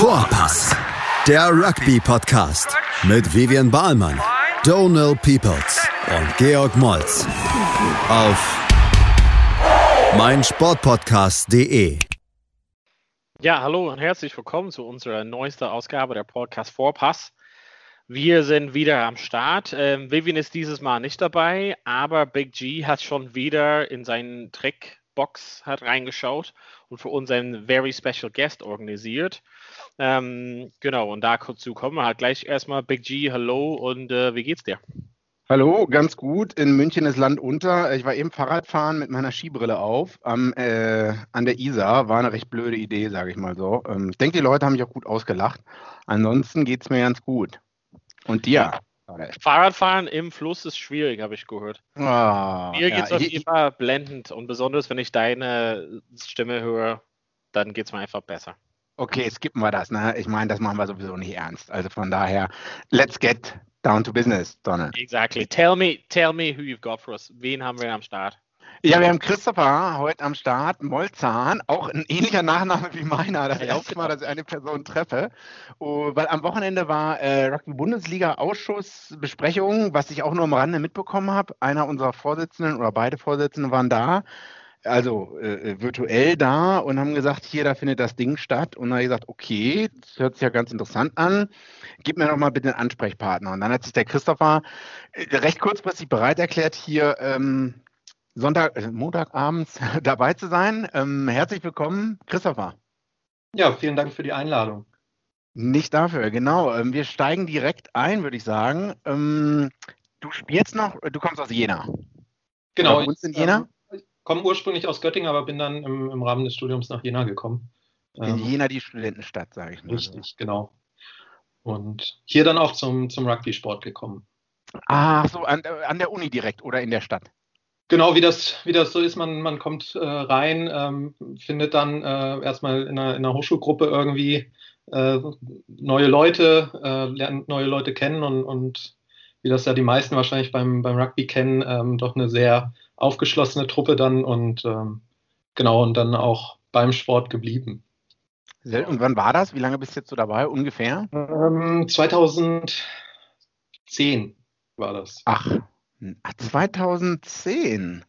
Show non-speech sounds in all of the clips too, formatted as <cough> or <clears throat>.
Vorpass, der Rugby-Podcast mit Vivian Bahlmann, Donal Peoples und Georg Moltz auf meinsportpodcast.de. Ja, hallo und herzlich willkommen zu unserer neuesten Ausgabe der Podcast Vorpass. Wir sind wieder am Start. Ähm, Vivian ist dieses Mal nicht dabei, aber Big G hat schon wieder in seinen Trickbox hat reingeschaut und für uns einen very special guest organisiert. Ähm, genau, und dazu kommen wir halt gleich erstmal Big G, hallo und äh, wie geht's dir? Hallo, ganz gut. In München ist Land unter. Ich war eben Fahrradfahren mit meiner Skibrille auf am, äh, an der Isar. War eine recht blöde Idee, sage ich mal so. Ähm, ich denke, die Leute haben mich auch gut ausgelacht. Ansonsten geht es mir ganz gut. Und dir? Fahrradfahren im Fluss ist schwierig, habe ich gehört. Oh, Mir geht es ja, auf jeden Fall blendend und besonders, wenn ich deine Stimme höre, dann geht es mir einfach besser. Okay, skippen wir das. Ne? Ich meine, das machen wir sowieso nicht ernst. Also von daher, let's get down to business, Donald. Exactly. Tell me, tell me who you've got for us. Wen haben wir am Start? Ja, wir haben Christopher heute am Start, Molzahn, auch ein ähnlicher Nachname wie meiner. Das erste Mal, dass ich eine Person treffe. Oh, weil am Wochenende war äh, Rugby-Bundesliga-Ausschussbesprechung, was ich auch nur am Rande mitbekommen habe. Einer unserer Vorsitzenden oder beide Vorsitzenden waren da, also äh, virtuell da und haben gesagt, hier, da findet das Ding statt. Und dann habe ich gesagt, okay, das hört sich ja ganz interessant an. Gib mir doch mal bitte einen Ansprechpartner. Und dann hat sich der Christopher äh, recht kurzfristig bereit erklärt, hier ähm, Sonntag, äh, Montagabends <laughs> dabei zu sein. Ähm, herzlich willkommen, Christopher. Ja, vielen Dank für die Einladung. Nicht dafür, genau. Ähm, wir steigen direkt ein, würde ich sagen. Ähm, du spielst noch, du kommst aus Jena. Genau. Oder in Jena? Ich ähm, komme ursprünglich aus Göttingen, aber bin dann im, im, Rahmen des Studiums nach Jena gekommen. In ähm, Jena die Studentenstadt, sage ich mal. Richtig, genau. Und hier dann auch zum, zum Rugby-Sport gekommen. Ach so, an, an der Uni direkt oder in der Stadt? Genau, wie das, wie das so ist, man, man kommt äh, rein, ähm, findet dann äh, erstmal in einer, in einer Hochschulgruppe irgendwie äh, neue Leute, äh, lernt neue Leute kennen und, und wie das ja die meisten wahrscheinlich beim, beim Rugby kennen, ähm, doch eine sehr aufgeschlossene Truppe dann und ähm, genau und dann auch beim Sport geblieben. Und wann war das? Wie lange bist du jetzt so dabei ungefähr? 2010 ähm, war das. Ach, 2010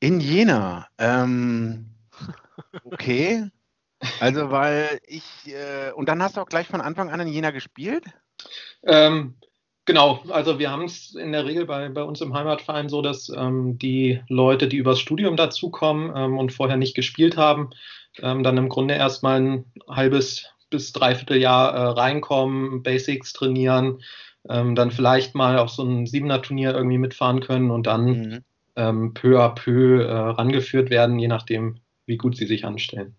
in Jena. Ähm, okay. Also, weil ich, äh, und dann hast du auch gleich von Anfang an in Jena gespielt? Ähm, genau, also wir haben es in der Regel bei, bei uns im Heimatverein so, dass ähm, die Leute, die übers Studium dazukommen ähm, und vorher nicht gespielt haben, ähm, dann im Grunde erstmal ein halbes bis dreiviertel Jahr äh, reinkommen, Basics trainieren, ähm, dann vielleicht mal auf so ein Siebener-Turnier irgendwie mitfahren können und dann mhm. ähm, peu à peu äh, rangeführt werden, je nachdem, wie gut sie sich anstellen.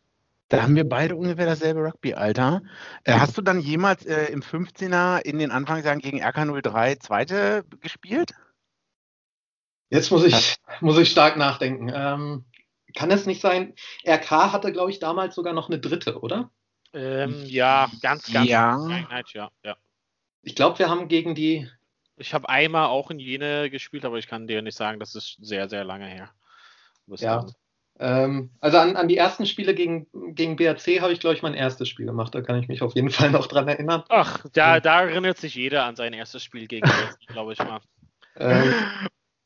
Da haben wir beide ungefähr dasselbe Rugby-Alter. Äh, hast du dann jemals äh, im 15er in den Anfangsjahren gegen RK03 Zweite gespielt? Jetzt muss ich, muss ich stark nachdenken. Ähm, kann es nicht sein? RK hatte, glaube ich, damals sogar noch eine dritte, oder? Ähm, ja, ganz, ganz. Ja. ja, ja. Ich glaube, wir haben gegen die. Ich habe einmal auch in Jene gespielt, aber ich kann dir nicht sagen, das ist sehr, sehr lange her. Ja. Ähm, also an, an, die ersten Spiele gegen, gegen BRC habe ich, glaube ich, mein erstes Spiel gemacht. Da kann ich mich auf jeden Fall noch dran erinnern. Ach, da, da erinnert sich jeder an sein erstes Spiel gegen BRC, <laughs> glaube ich mal. Ähm,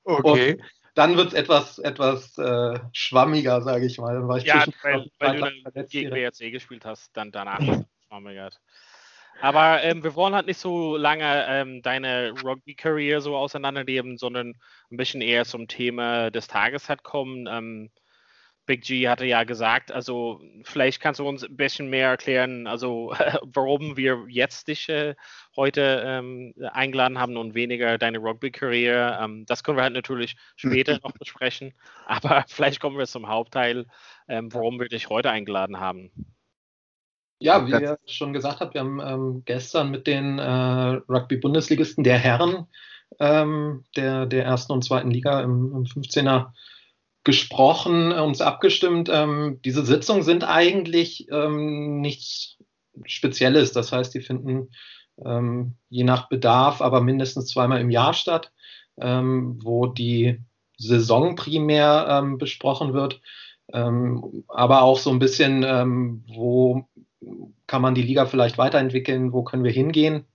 okay. dann wird es etwas, etwas äh, schwammiger, sage ich mal. Dann ja, weil, weil du gegen BRC gespielt hast, dann danach ist es schwammiger. Aber ähm, wir wollen halt nicht so lange ähm, deine Rugby-Karriere so auseinandernehmen, sondern ein bisschen eher zum Thema des Tages halt kommen. Ähm, Big G hatte ja gesagt, also vielleicht kannst du uns ein bisschen mehr erklären, also <laughs> warum wir jetzt dich äh, heute ähm, eingeladen haben und weniger deine Rugby-Karriere. Ähm, das können wir halt natürlich später noch besprechen, <laughs> aber vielleicht kommen wir zum Hauptteil, ähm, warum wir dich heute eingeladen haben. Ja, wie ihr schon gesagt habt, wir haben ähm, gestern mit den äh, Rugby-Bundesligisten der Herren ähm, der, der ersten und zweiten Liga im, im 15er gesprochen, äh, uns abgestimmt. Ähm, diese Sitzungen sind eigentlich ähm, nichts Spezielles. Das heißt, die finden ähm, je nach Bedarf aber mindestens zweimal im Jahr statt, ähm, wo die Saison primär ähm, besprochen wird, ähm, aber auch so ein bisschen, wo kann man die Liga vielleicht weiterentwickeln, wo können wir hingehen.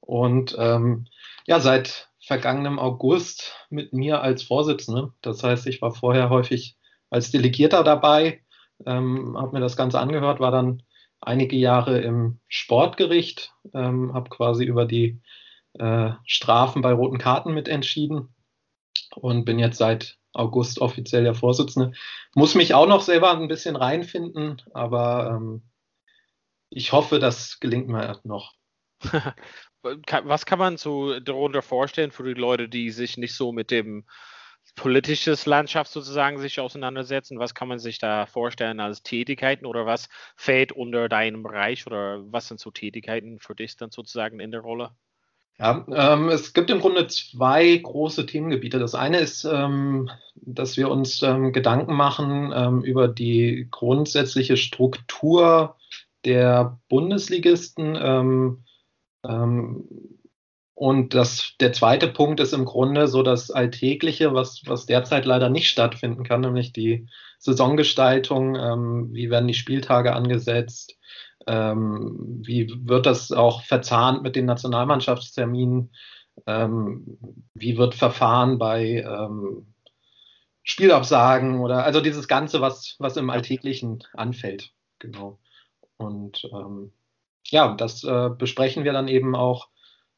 Und ähm, ja, seit vergangenem August mit mir als Vorsitzende. Das heißt, ich war vorher häufig als Delegierter dabei, ähm, habe mir das Ganze angehört, war dann einige Jahre im Sportgericht, ähm, habe quasi über die äh, Strafen bei roten Karten mitentschieden und bin jetzt seit August offiziell der Vorsitzende. Muss mich auch noch selber ein bisschen reinfinden, aber ähm, ich hoffe, das gelingt mir noch. <laughs> Was kann man so darunter vorstellen für die Leute, die sich nicht so mit dem politisches Landschaft sozusagen sich auseinandersetzen? Was kann man sich da vorstellen als Tätigkeiten oder was fällt unter deinem Bereich oder was sind so Tätigkeiten für dich dann sozusagen in der Rolle? Ja, ähm, es gibt im Grunde zwei große Themengebiete. Das eine ist, ähm, dass wir uns ähm, Gedanken machen ähm, über die grundsätzliche Struktur der Bundesligisten. Ähm, ähm, und das, der zweite Punkt ist im Grunde so das Alltägliche, was, was derzeit leider nicht stattfinden kann, nämlich die Saisongestaltung. wie werden die Spieltage angesetzt? Ähm, wie wird das auch verzahnt mit den Nationalmannschaftsterminen? Ähm, wie wird verfahren bei ähm, Spielabsagen oder also dieses Ganze, was, was im Alltäglichen anfällt. Genau. Und ähm, ja, das äh, besprechen wir dann eben auch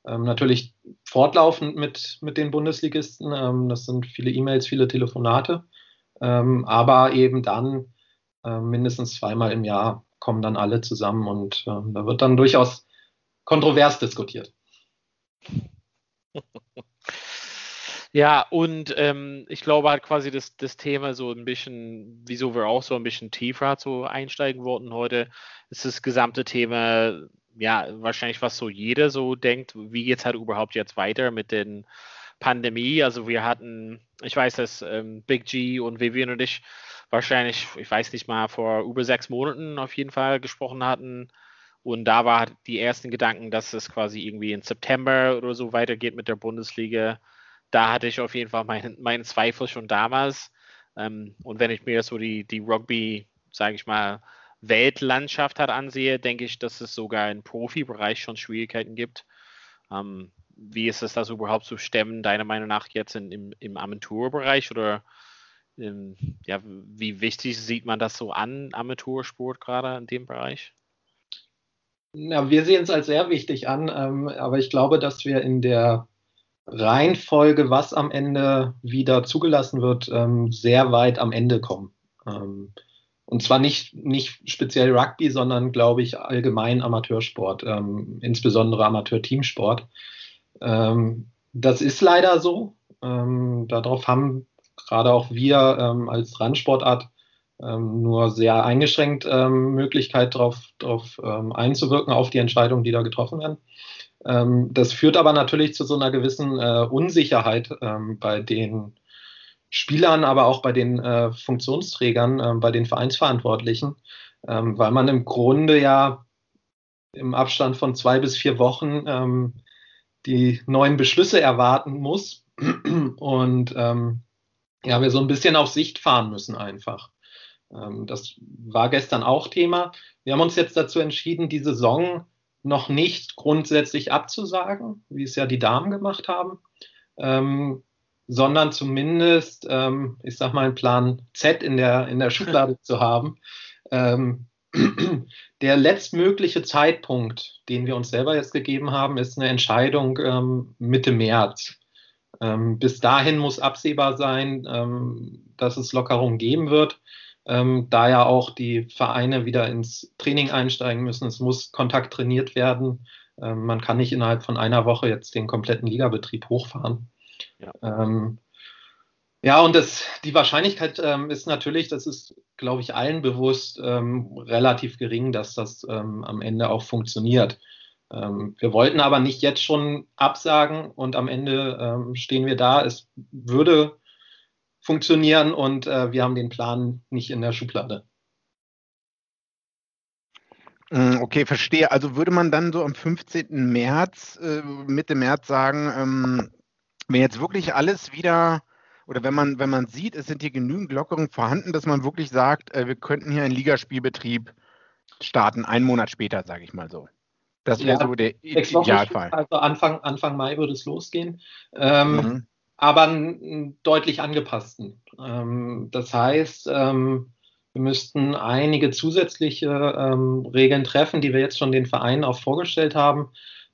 ähm, natürlich fortlaufend mit, mit den Bundesligisten. Ähm, das sind viele E-Mails, viele Telefonate, aber eben dann äh, mindestens zweimal im Jahr kommen dann alle zusammen und äh, da wird dann durchaus kontrovers diskutiert. <laughs> Ja, und ähm, ich glaube halt quasi das, das Thema so ein bisschen, wieso wir auch so ein bisschen tiefer so einsteigen wollten heute, ist das gesamte Thema, ja, wahrscheinlich was so jeder so denkt, wie geht es halt überhaupt jetzt weiter mit den Pandemie? Also wir hatten, ich weiß, dass ähm, Big G und Vivian und ich wahrscheinlich, ich weiß nicht mal, vor über sechs Monaten auf jeden Fall gesprochen hatten. Und da war die ersten Gedanken, dass es quasi irgendwie im September oder so weitergeht mit der Bundesliga. Da hatte ich auf jeden Fall meinen mein Zweifel schon damals. Ähm, und wenn ich mir so die, die Rugby, sage ich mal, Weltlandschaft hat ansehe, denke ich, dass es sogar im Profibereich schon Schwierigkeiten gibt. Ähm, wie ist es das überhaupt zu stemmen, deiner Meinung nach jetzt in, im, im Amateurbereich oder ähm, ja, wie wichtig sieht man das so an, Amateursport gerade in dem Bereich? Ja, wir sehen es als sehr wichtig an, ähm, aber ich glaube, dass wir in der Reihenfolge, was am Ende wieder zugelassen wird, ähm, sehr weit am Ende kommen. Ähm, und zwar nicht, nicht speziell Rugby, sondern, glaube ich, allgemein Amateursport, ähm, insbesondere Amateur-Teamsport. Ähm, das ist leider so. darauf haben gerade auch wir ähm, als Randsportart ähm, nur sehr eingeschränkt ähm, Möglichkeit darauf drauf, ähm, einzuwirken auf die Entscheidungen, die da getroffen werden. Ähm, das führt aber natürlich zu so einer gewissen äh, Unsicherheit ähm, bei den Spielern, aber auch bei den äh, Funktionsträgern, äh, bei den Vereinsverantwortlichen, weil man im Grunde ja im Abstand von zwei bis vier Wochen die neuen Beschlüsse erwarten muss. Und ähm, ja, wir so ein bisschen auf Sicht fahren müssen einfach. Ähm, das war gestern auch Thema. Wir haben uns jetzt dazu entschieden, die Saison noch nicht grundsätzlich abzusagen, wie es ja die Damen gemacht haben, ähm, sondern zumindest, ähm, ich sag mal, einen Plan Z in der, in der Schublade <laughs> zu haben. Ähm, <clears throat> der letztmögliche Zeitpunkt, den wir uns selber jetzt gegeben haben, ist eine Entscheidung ähm, Mitte März. Ähm, bis dahin muss absehbar sein, ähm, dass es Lockerungen geben wird, ähm, da ja auch die Vereine wieder ins Training einsteigen müssen. Es muss Kontakt trainiert werden. Ähm, man kann nicht innerhalb von einer Woche jetzt den kompletten Ligabetrieb hochfahren. Ja. Ähm, ja, und das, die Wahrscheinlichkeit ähm, ist natürlich, das ist, glaube ich, allen bewusst, relativ gering, dass das am Ende auch funktioniert. Ähm, wir wollten aber nicht jetzt schon absagen und am Ende ähm, stehen wir da. Es würde funktionieren und äh, wir haben den Plan nicht in der Schublade. Hm, okay, verstehe. Also würde man dann so am 15. März, äh, Mitte März sagen, ähm, wenn jetzt wirklich alles wieder oder wenn man, wenn man sieht, es sind hier genügend Lockerungen vorhanden, dass man wirklich sagt, äh, wir könnten hier einen Ligaspielbetrieb starten, einen Monat später, sage ich mal so. Das wäre ja, so der Idealfall. Also Anfang, Anfang Mai würde es losgehen. Ähm, mhm. Aber einen deutlich angepassten. Ähm, das heißt, ähm, wir müssten einige zusätzliche ähm, Regeln treffen, die wir jetzt schon den Vereinen auch vorgestellt haben.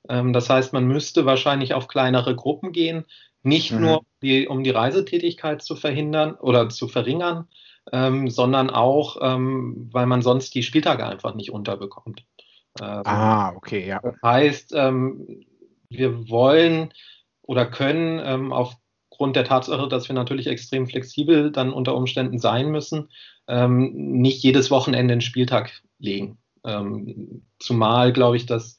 Das heißt, man müsste wahrscheinlich auf kleinere Gruppen gehen, nicht mhm. nur die, um die Reisetätigkeit zu verhindern oder zu verringern, sondern auch, weil man sonst die Spieltage einfach nicht unterbekommt. Ah, okay, ja. Das heißt, wir wollen oder können ähm, aufgrund der Tatsache, dass wir natürlich extrem flexibel dann unter Umständen sein müssen, ähm, nicht jedes Wochenende einen Spieltag legen. zumal, glaube ich, dass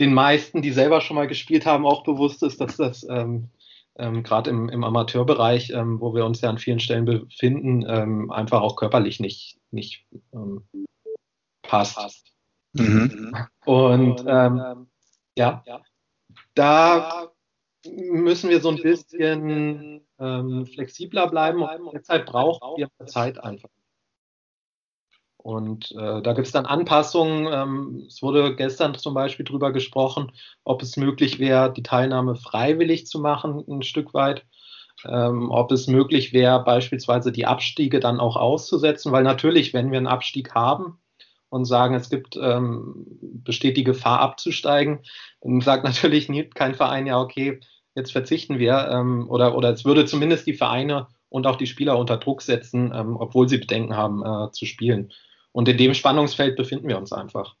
den meisten, die selber schon mal gespielt haben, auch bewusst ist, dass das ähm, ähm, gerade im, im, Amateurbereich, ähm, wo wir uns ja an vielen Stellen befinden, ähm, einfach auch körperlich nicht, nicht ähm, passt. Mhm. Und ähm, ja, da müssen wir so ein bisschen flexibler bleiben und deshalb brauchen wir Zeit einfach. Und äh, da gibt es dann Anpassungen. Ähm, es wurde gestern zum Beispiel darüber gesprochen, ob es möglich wäre, die Teilnahme freiwillig zu machen, ein Stück weit. Ähm, ob es möglich wäre, beispielsweise die Abstiege dann auch auszusetzen, weil natürlich, wenn wir einen Abstieg haben und sagen, es gibt, ähm, besteht die Gefahr abzusteigen, dann sagt <laughs> natürlich kein Verein, ja, okay, jetzt verzichten wir, ähm, oder, oder es würde zumindest die Vereine und auch die Spieler unter Druck setzen, ähm, obwohl sie Bedenken haben äh, zu spielen. Und in dem Spannungsfeld befinden wir uns einfach.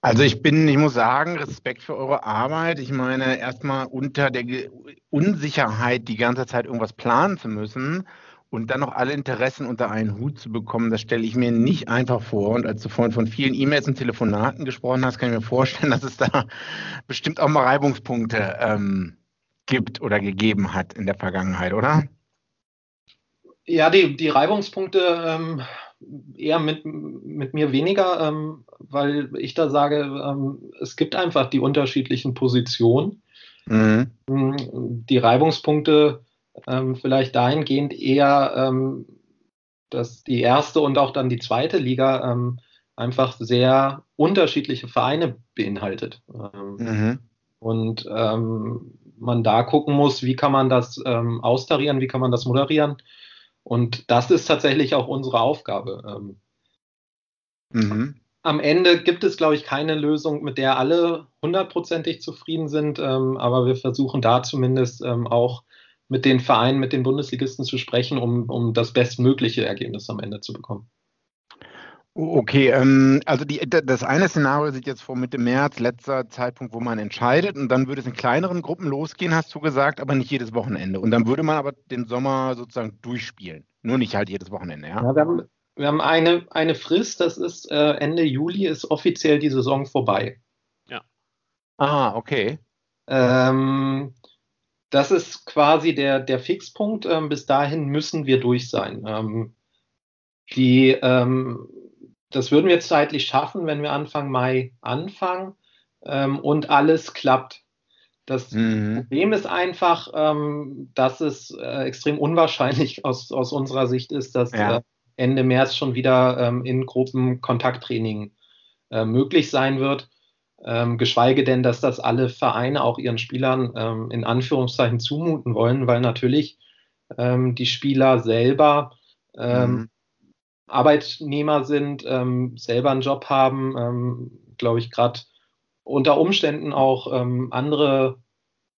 Also ich bin, ich muss sagen, Respekt für eure Arbeit. Ich meine, erstmal unter der Unsicherheit die ganze Zeit irgendwas planen zu müssen und dann noch alle Interessen unter einen Hut zu bekommen, das stelle ich mir nicht einfach vor. Und als du vorhin von vielen E-Mails und Telefonaten gesprochen hast, kann ich mir vorstellen, <laughs> dass es da bestimmt auch mal Reibungspunkte ähm, gibt oder gegeben hat in der Vergangenheit, oder? Ja, die, die Reibungspunkte ähm, eher mit, mit mir weniger, ähm, weil ich da sage, ähm, es gibt einfach die unterschiedlichen Positionen. Mhm. Die Reibungspunkte ähm, vielleicht dahingehend eher, ähm, dass die erste und auch dann die zweite Liga ähm, einfach sehr unterschiedliche Vereine beinhaltet. Ähm, mhm. Und man da gucken muss, wie kann man das austarieren, wie kann man das moderieren und das ist tatsächlich auch unsere Aufgabe. Ähm, mhm. Am Ende gibt es, glaube ich, keine Lösung, mit der alle hundertprozentig zufrieden sind, ähm, aber wir versuchen da zumindest ähm, auch mit den Vereinen, mit den Bundesligisten zu sprechen, um, um das bestmögliche Ergebnis am Ende zu bekommen. Okay, ähm, also die, das eine Szenario sieht jetzt vor Mitte März, letzter Zeitpunkt, wo man entscheidet, und dann würde es in kleineren Gruppen losgehen, hast du gesagt, aber nicht jedes Wochenende. Und dann würde man aber den Sommer sozusagen durchspielen. Nur nicht halt jedes Wochenende, ja? ja wir haben, wir haben eine, eine Frist, das ist äh, Ende Juli, ist offiziell die Saison vorbei. Ja. Ah, okay. Ähm, das ist quasi der, der Fixpunkt. Ähm, bis dahin müssen wir durch sein. Ähm, die ähm, das würden wir zeitlich schaffen, wenn wir Anfang Mai anfangen ähm, und alles klappt. Das mhm. Problem ist einfach, ähm, dass es äh, extrem unwahrscheinlich <laughs> aus, aus unserer Sicht ist, dass ja. äh, Ende März schon wieder ähm, in Gruppen Kontakttraining äh, möglich sein wird. Ähm, geschweige denn, dass das alle Vereine auch ihren Spielern ähm, in Anführungszeichen zumuten wollen, weil natürlich ähm, die Spieler selber mhm. Arbeitnehmer sind, ähm, selber einen Job haben, ähm, glaube ich, gerade unter Umständen auch ähm, andere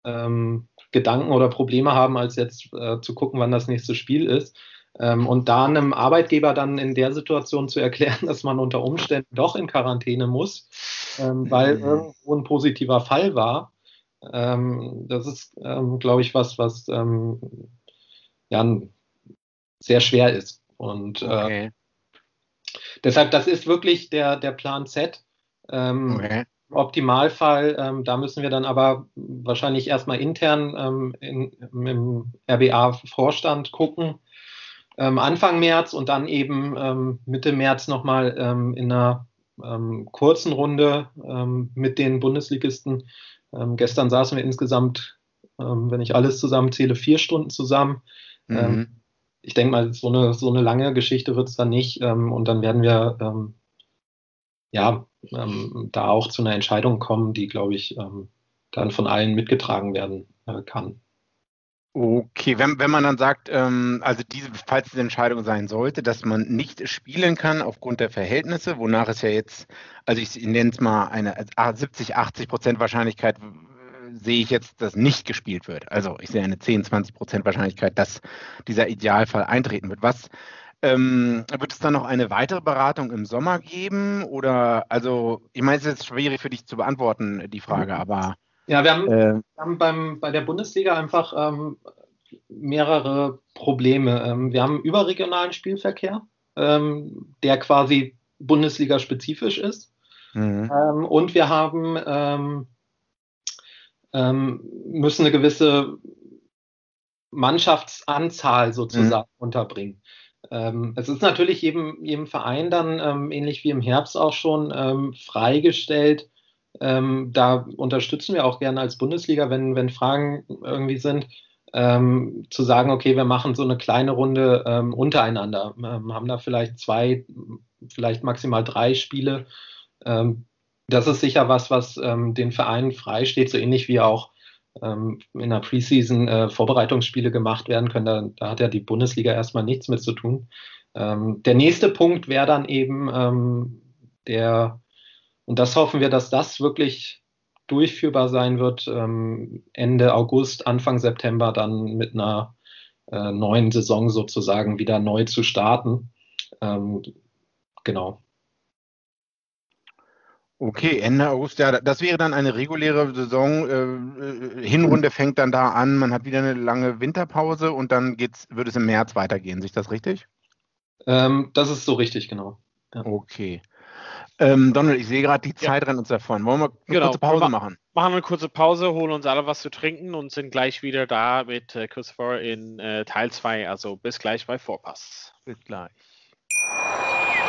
ähm, Gedanken oder Probleme haben, als jetzt äh, zu gucken, wann das nächste Spiel ist. Ähm, und da einem Arbeitgeber dann in der Situation zu erklären, <laughs> dass man unter Umständen doch in Quarantäne muss, ähm, weil mhm. irgendwo ein positiver Fall war, das ist, glaube ich, was, was ja, sehr schwer ist. Und äh, okay. äh, Deshalb, das ist wirklich der, der Plan Z. Ähm, okay. Im Optimalfall, ähm, da müssen wir dann aber wahrscheinlich erstmal intern ähm, in, im RBA-Vorstand gucken. Ähm, Anfang März und dann eben ähm, Mitte März nochmal ähm, in einer kurzen Runde mit den Bundesligisten. gestern saßen wir insgesamt, wenn ich alles zusammenzähle, vier Stunden zusammen. Mhm ich denke mal, so eine, so eine lange Geschichte wird es dann nicht. Ähm, und dann werden wir ähm, ja, ähm, da auch zu einer Entscheidung kommen, die, glaube ich, ähm, dann von allen mitgetragen werden äh, kann. Okay, wenn, wenn man dann sagt, ähm, also diese, falls diese Entscheidung sein sollte, dass man nicht spielen kann aufgrund der Verhältnisse, wonach es ja jetzt, also ich nenne es mal eine 70, 80 Prozent Wahrscheinlichkeit sehe ich jetzt, dass nicht gespielt wird. Also ich sehe eine 10, 20 Prozent Wahrscheinlichkeit, dass dieser Idealfall eintreten wird. Was ähm, wird es dann noch eine weitere Beratung im Sommer geben? Oder also, ich meine, es ist jetzt schwierig für dich zu beantworten, die Frage, aber. Ja, wir haben, äh, wir haben beim, bei der Bundesliga einfach ähm, mehrere Probleme. Ähm, wir haben überregionalen Spielverkehr, ähm, der quasi Bundesliga-spezifisch ist. Mhm. Ähm, und wir haben ähm, ähm, müssen eine gewisse Mannschaftsanzahl sozusagen mhm. unterbringen. Ähm, es ist natürlich jedem, jedem Verein dann, ähm, ähnlich wie im Herbst auch schon, ähm, freigestellt. Ähm, da unterstützen wir auch gerne als Bundesliga, wenn, wenn Fragen irgendwie sind, ähm, zu sagen, okay, wir machen so eine kleine Runde ähm, untereinander, haben da vielleicht zwei, vielleicht maximal drei Spiele. das ist sicher was, was den Vereinen freisteht, so ähnlich wie auch ähm, in der Preseason äh, Vorbereitungsspiele gemacht werden können. Da, da, hat ja die Bundesliga erstmal nichts mit zu tun. Ähm, der nächste Punkt wäre dann eben ähm, der, und das hoffen wir, dass das wirklich durchführbar sein wird, ähm, Ende August, Anfang September dann mit einer äh, neuen Saison sozusagen wieder neu zu starten. Ähm, genau. Okay, Ende August, ja, das wäre dann eine reguläre Saison. Äh, Hinrunde fängt dann da an, man hat wieder eine lange Winterpause und dann geht's, wird es im März weitergehen. Ist das richtig? Ähm, das ist so richtig, genau. Ja. Okay. Ähm, Donald, ich sehe gerade, die Zeit ja. rennt uns davon. Wollen wir eine genau. kurze Pause wir machen? Machen eine kurze Pause, holen uns alle was zu trinken und sind gleich wieder da mit äh, Christopher in äh, Teil 2. Also bis gleich bei Vorpass. Bis gleich.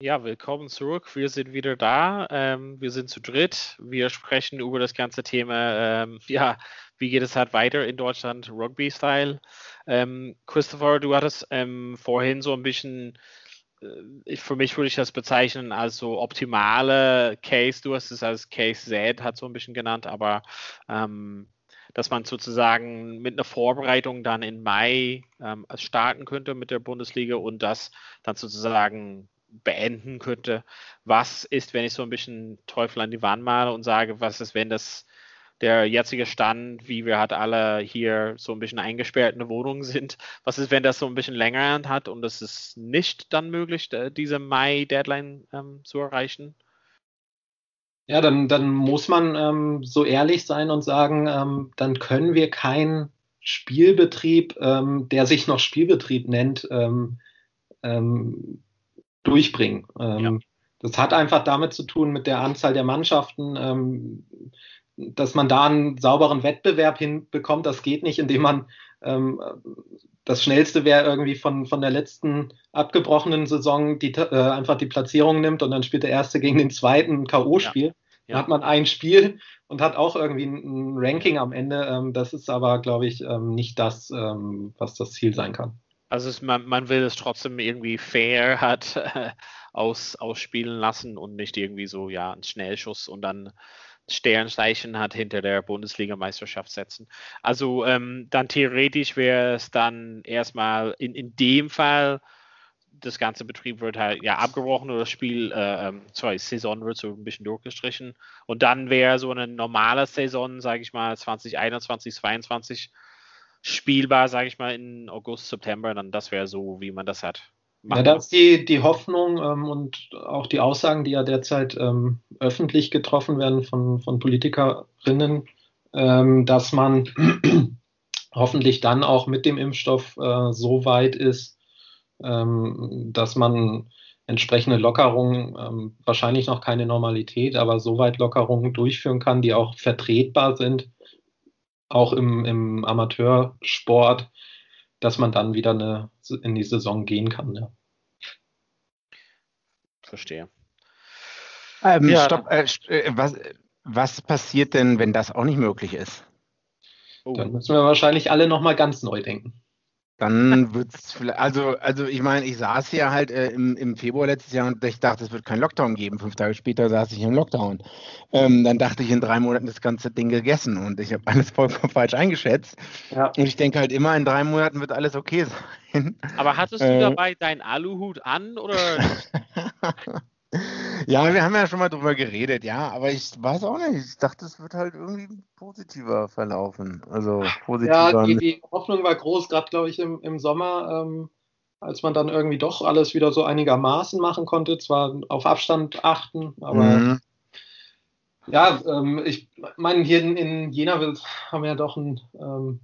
Ja, willkommen zurück. Wir sind wieder da. Ähm, wir sind zu dritt. Wir sprechen über das ganze Thema, ähm, <laughs> ja, wie geht es halt weiter in Deutschland, Rugby-Style. Ähm, Christopher, du hattest ähm, vorhin so ein bisschen, äh, für mich würde ich das bezeichnen als so optimale Case. Du hast es als Case Z, hat so ein bisschen genannt, aber ähm, dass man sozusagen mit einer Vorbereitung dann im Mai ähm, starten könnte mit der Bundesliga und das dann sozusagen beenden könnte. Was ist, wenn ich so ein bisschen Teufel an die Wand male und sage, was ist, wenn das der jetzige Stand, wie wir halt alle hier so ein bisschen eingesperrt in der Wohnung sind, was ist, wenn das so ein bisschen länger hat und es ist nicht dann möglich, diese Mai-Deadline ähm, zu erreichen? Ja, dann, dann muss man ähm, so ehrlich sein und sagen, ähm, dann können wir keinen Spielbetrieb, ähm, der sich noch Spielbetrieb nennt, ähm, ähm, durchbringen. Ähm, ja. Das hat einfach damit zu tun mit der Anzahl der Mannschaften, ähm, dass man da einen sauberen Wettbewerb hinbekommt. Das geht nicht, indem man ähm, das Schnellste wäre irgendwie von, von der letzten abgebrochenen Saison die, äh, einfach die Platzierung nimmt und dann spielt der Erste gegen den Zweiten ein K.O.-Spiel. Ja. Ja. Dann hat man ein Spiel und hat auch irgendwie ein, Ranking am Ende. Ähm, das ist aber, glaube ich, ähm, nicht das, ähm, was das Ziel sein kann. Also es, man, man, will es trotzdem irgendwie fair hat äh, <laughs> aus, ausspielen lassen und nicht irgendwie so, ja, ein Schnellschuss und dann Sternzeichen hat hinter der Bundesligameisterschaft setzen. Also ähm, dann theoretisch wäre es dann erstmal in, in dem Fall, das ganze Betrieb wird halt ja abgebrochen oder das Spiel, äh, ähm, sorry, Saison wird so ein bisschen durchgestrichen und dann wäre so eine normale Saison, sage ich mal, 2021, 2022 spielbar, sage ich mal, in August, September, dann das wäre so, wie man das hat. Ja, das ist die, die Hoffnung ähm, und auch die Aussagen, die ja derzeit ähm, öffentlich getroffen werden von, von Politikerinnen, ähm, dass man <clears throat> hoffentlich dann auch mit dem Impfstoff äh, so weit ist, ähm, dass man entsprechende Lockerungen, ähm, wahrscheinlich noch keine Normalität, aber so weit Lockerungen durchführen kann, die auch vertretbar sind, auch im, im Amateursport, dass man dann wieder eine, in die Saison gehen kann. Ja. Verstehe. Ähm, ja. Stopp, äh, äh, was, was passiert denn, wenn das auch nicht möglich ist? Oh. Dann müssen wir wahrscheinlich alle nochmal ganz neu denken. Dann wird es vielleicht, also, also ich meine, ich saß ja halt äh, im, im Februar letztes Jahr und ich dachte, es wird keinen Lockdown geben. Fünf Tage später saß ich im Lockdown. Ähm, dann dachte ich in drei Monaten das ganze Ding gegessen und ich habe alles vollkommen falsch eingeschätzt. Ja. Und ich denke halt immer, in drei Monaten wird alles okay sein. Aber hattest du äh, dabei deinen Aluhut an oder? <laughs> Ja, wir haben ja schon mal drüber geredet, ja, aber ich weiß auch nicht. Ich dachte, es wird halt irgendwie positiver verlaufen. Also positiver. Ja, die, die Hoffnung war groß, gerade glaube ich im, im Sommer, ähm, als man dann irgendwie doch alles wieder so einigermaßen machen konnte, zwar auf Abstand achten, aber mhm. ja, ähm, ich meine, hier in, in Jena haben wir ja doch einen, ähm,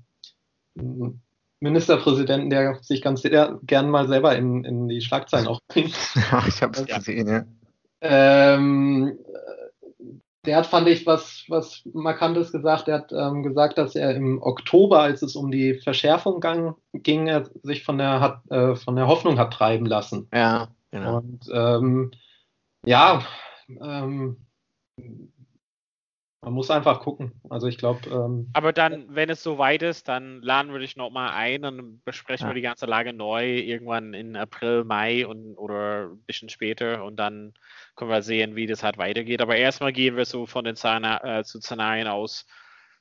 einen Ministerpräsidenten, der sich ganz sehr, gern mal selber in, in die Schlagzeilen auch bringt. <laughs> Ja, ich habe es gesehen, ja. Ähm, der hat, fand ich, was, was Markantes gesagt. Er hat ähm, gesagt, dass er im Oktober, als es um die Verschärfung gang, ging, er sich von der, hat, äh, von der Hoffnung hat treiben lassen. Ja, genau. Und ähm, ja, ähm, man muss einfach gucken. Also ich glaube. Ähm, Aber dann, wenn es so weit ist, dann laden wir dich nochmal ein und besprechen ja. wir die ganze Lage neu irgendwann in April, Mai und oder ein bisschen später und dann können wir sehen, wie das halt weitergeht. Aber erstmal gehen wir so von den Zahna, äh, zu Szenarien aus.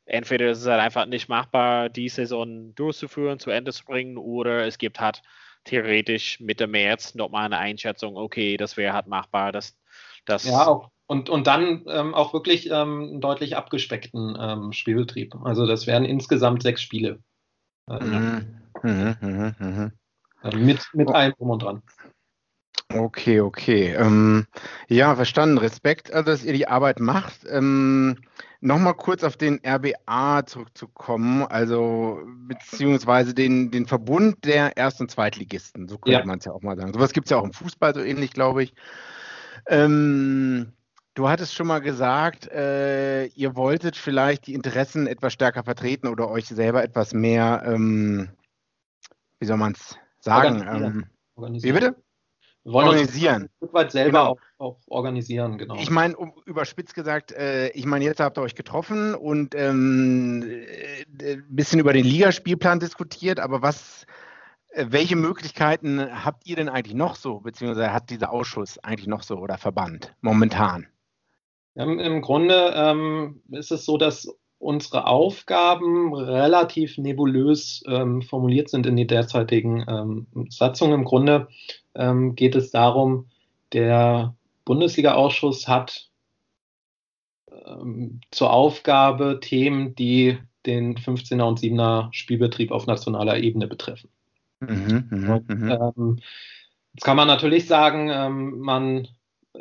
Entweder ist es halt einfach nicht machbar, die Saison durchzuführen, zu Ende zu bringen, oder es gibt halt theoretisch Mitte März nochmal eine Einschätzung, okay, das wäre halt machbar, das, das ja, auch und, und dann ähm, auch wirklich ähm, einen deutlich abgespeckten ähm, Spielbetrieb. Also das wären insgesamt sechs Spiele. Äh, mhm. Mhm, mh, mh. Äh, mit mit oh. allem drum und dran. Okay, okay. Ähm, ja, verstanden. Respekt, also, dass ihr die Arbeit macht. Ähm, Nochmal kurz auf den RBA zurückzukommen, also beziehungsweise den, den Verbund der Erst- und Zweitligisten, so könnte ja. man es ja auch mal sagen. Sowas gibt es ja auch im Fußball so ähnlich, glaube ich. Ähm, Du hattest schon mal gesagt, äh, ihr wolltet vielleicht die Interessen etwas stärker vertreten oder euch selber etwas mehr, ähm, wie soll man es sagen? Organisieren. Ähm, organisieren. Wie bitte? Wir wollen organisieren. uns ein Stück weit selber genau. auch, auch, organisieren, genau. Ich meine, um, überspitzt gesagt, äh, ich meine, jetzt habt ihr euch getroffen und ein ähm, äh, bisschen über den Ligaspielplan diskutiert, aber was, äh, welche Möglichkeiten habt ihr denn eigentlich noch so, beziehungsweise hat dieser Ausschuss eigentlich noch so oder Verband momentan? Im, im Grunde ähm, ist es so, dass unsere Aufgaben relativ nebulös ähm, formuliert sind in die derzeitigen ähm, Satzungen. Im Grunde ähm, geht es darum, der Bundesliga-Ausschuss hat ähm, zur Aufgabe Themen, die den 15er und 7er Spielbetrieb auf nationaler Ebene betreffen. Mhm, mh, mh. Ähm, jetzt kann man natürlich sagen, ähm, man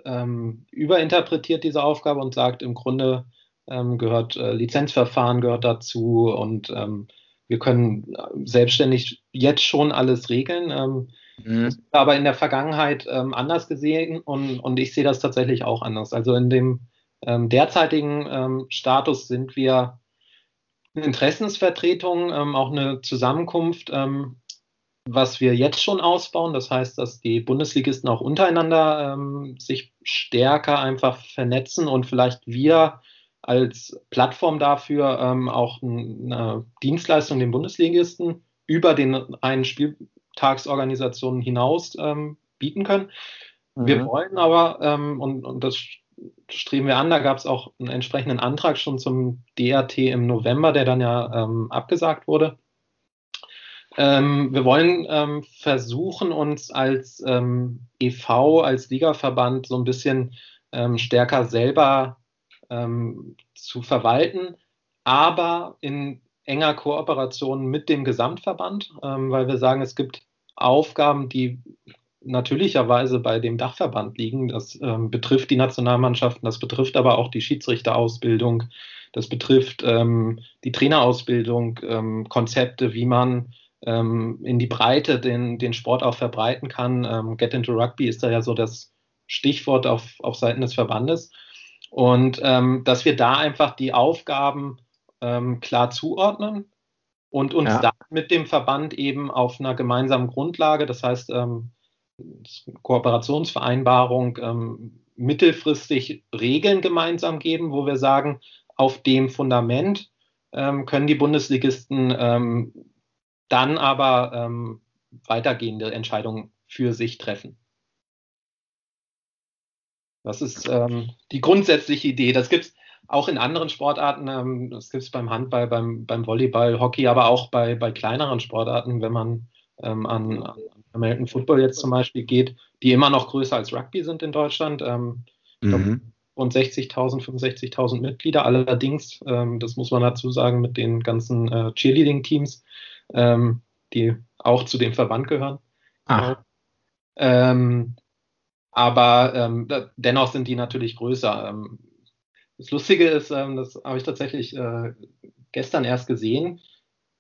ähm, überinterpretiert diese Aufgabe und sagt, im Grunde ähm, gehört äh, Lizenzverfahren gehört dazu und ähm, wir können selbstständig jetzt schon alles regeln. Ähm, mhm. Aber in der Vergangenheit ähm, anders gesehen und, und ich sehe das tatsächlich auch anders. Also in dem ähm, derzeitigen Status sind wir eine Interessensvertretung, auch eine Zusammenkunft, was wir jetzt schon ausbauen. Das heißt, dass die Bundesligisten auch untereinander ähm, sich stärker einfach vernetzen und vielleicht wir als Plattform dafür ähm, auch eine Dienstleistung den Bundesligisten über den einen Spieltagsorganisationen hinaus ähm, bieten können. Mhm. Wir wollen aber, ähm, und, und das streben wir an, da gab es auch einen entsprechenden Antrag schon zum DRT im November, der dann ja ähm, abgesagt wurde ähm, wir wollen ähm, versuchen, uns als ähm, EV, als Ligaverband so ein bisschen ähm, stärker selber ähm, zu verwalten, aber in enger Kooperation mit dem Gesamtverband, ähm, weil wir sagen, es gibt Aufgaben, die natürlicherweise bei dem Dachverband liegen. Das betrifft die Nationalmannschaften, das betrifft aber auch die Schiedsrichterausbildung, das betrifft die Trainerausbildung, Konzepte, wie man ähm, in die Breite den, den Sport auch verbreiten kann. Ähm, Get into Rugby ist da ja so das Stichwort auf, auf Seiten des Verbandes. Und ähm, dass wir da einfach die Aufgaben ähm, klar zuordnen und uns ja. dann mit dem Verband eben auf einer gemeinsamen Grundlage, das heißt ähm, Kooperationsvereinbarung, ähm, mittelfristig Regeln gemeinsam geben, wo wir sagen, auf dem Fundament können die Bundesligisten dann aber ähm, weitergehende Entscheidungen für sich treffen. Das ist ähm, die grundsätzliche Idee. Das gibt es auch in anderen Sportarten. Ähm, das gibt es beim Handball, beim, beim Volleyball, Hockey, aber auch bei, bei kleineren Sportarten, wenn man ähm, an, an, American Football jetzt zum Beispiel geht, die immer noch größer als Rugby sind in Deutschland. Ähm, mhm. Rund 60.000, 65.000 Mitglieder. Allerdings, ähm, das muss man dazu sagen, mit den ganzen äh, Cheerleading-Teams, ähm, die auch zu dem Verband gehören. Ah. Ähm, aber ähm, dennoch sind die natürlich größer. Ähm, das Lustige ist, ähm, das habe ich tatsächlich äh, gestern erst gesehen,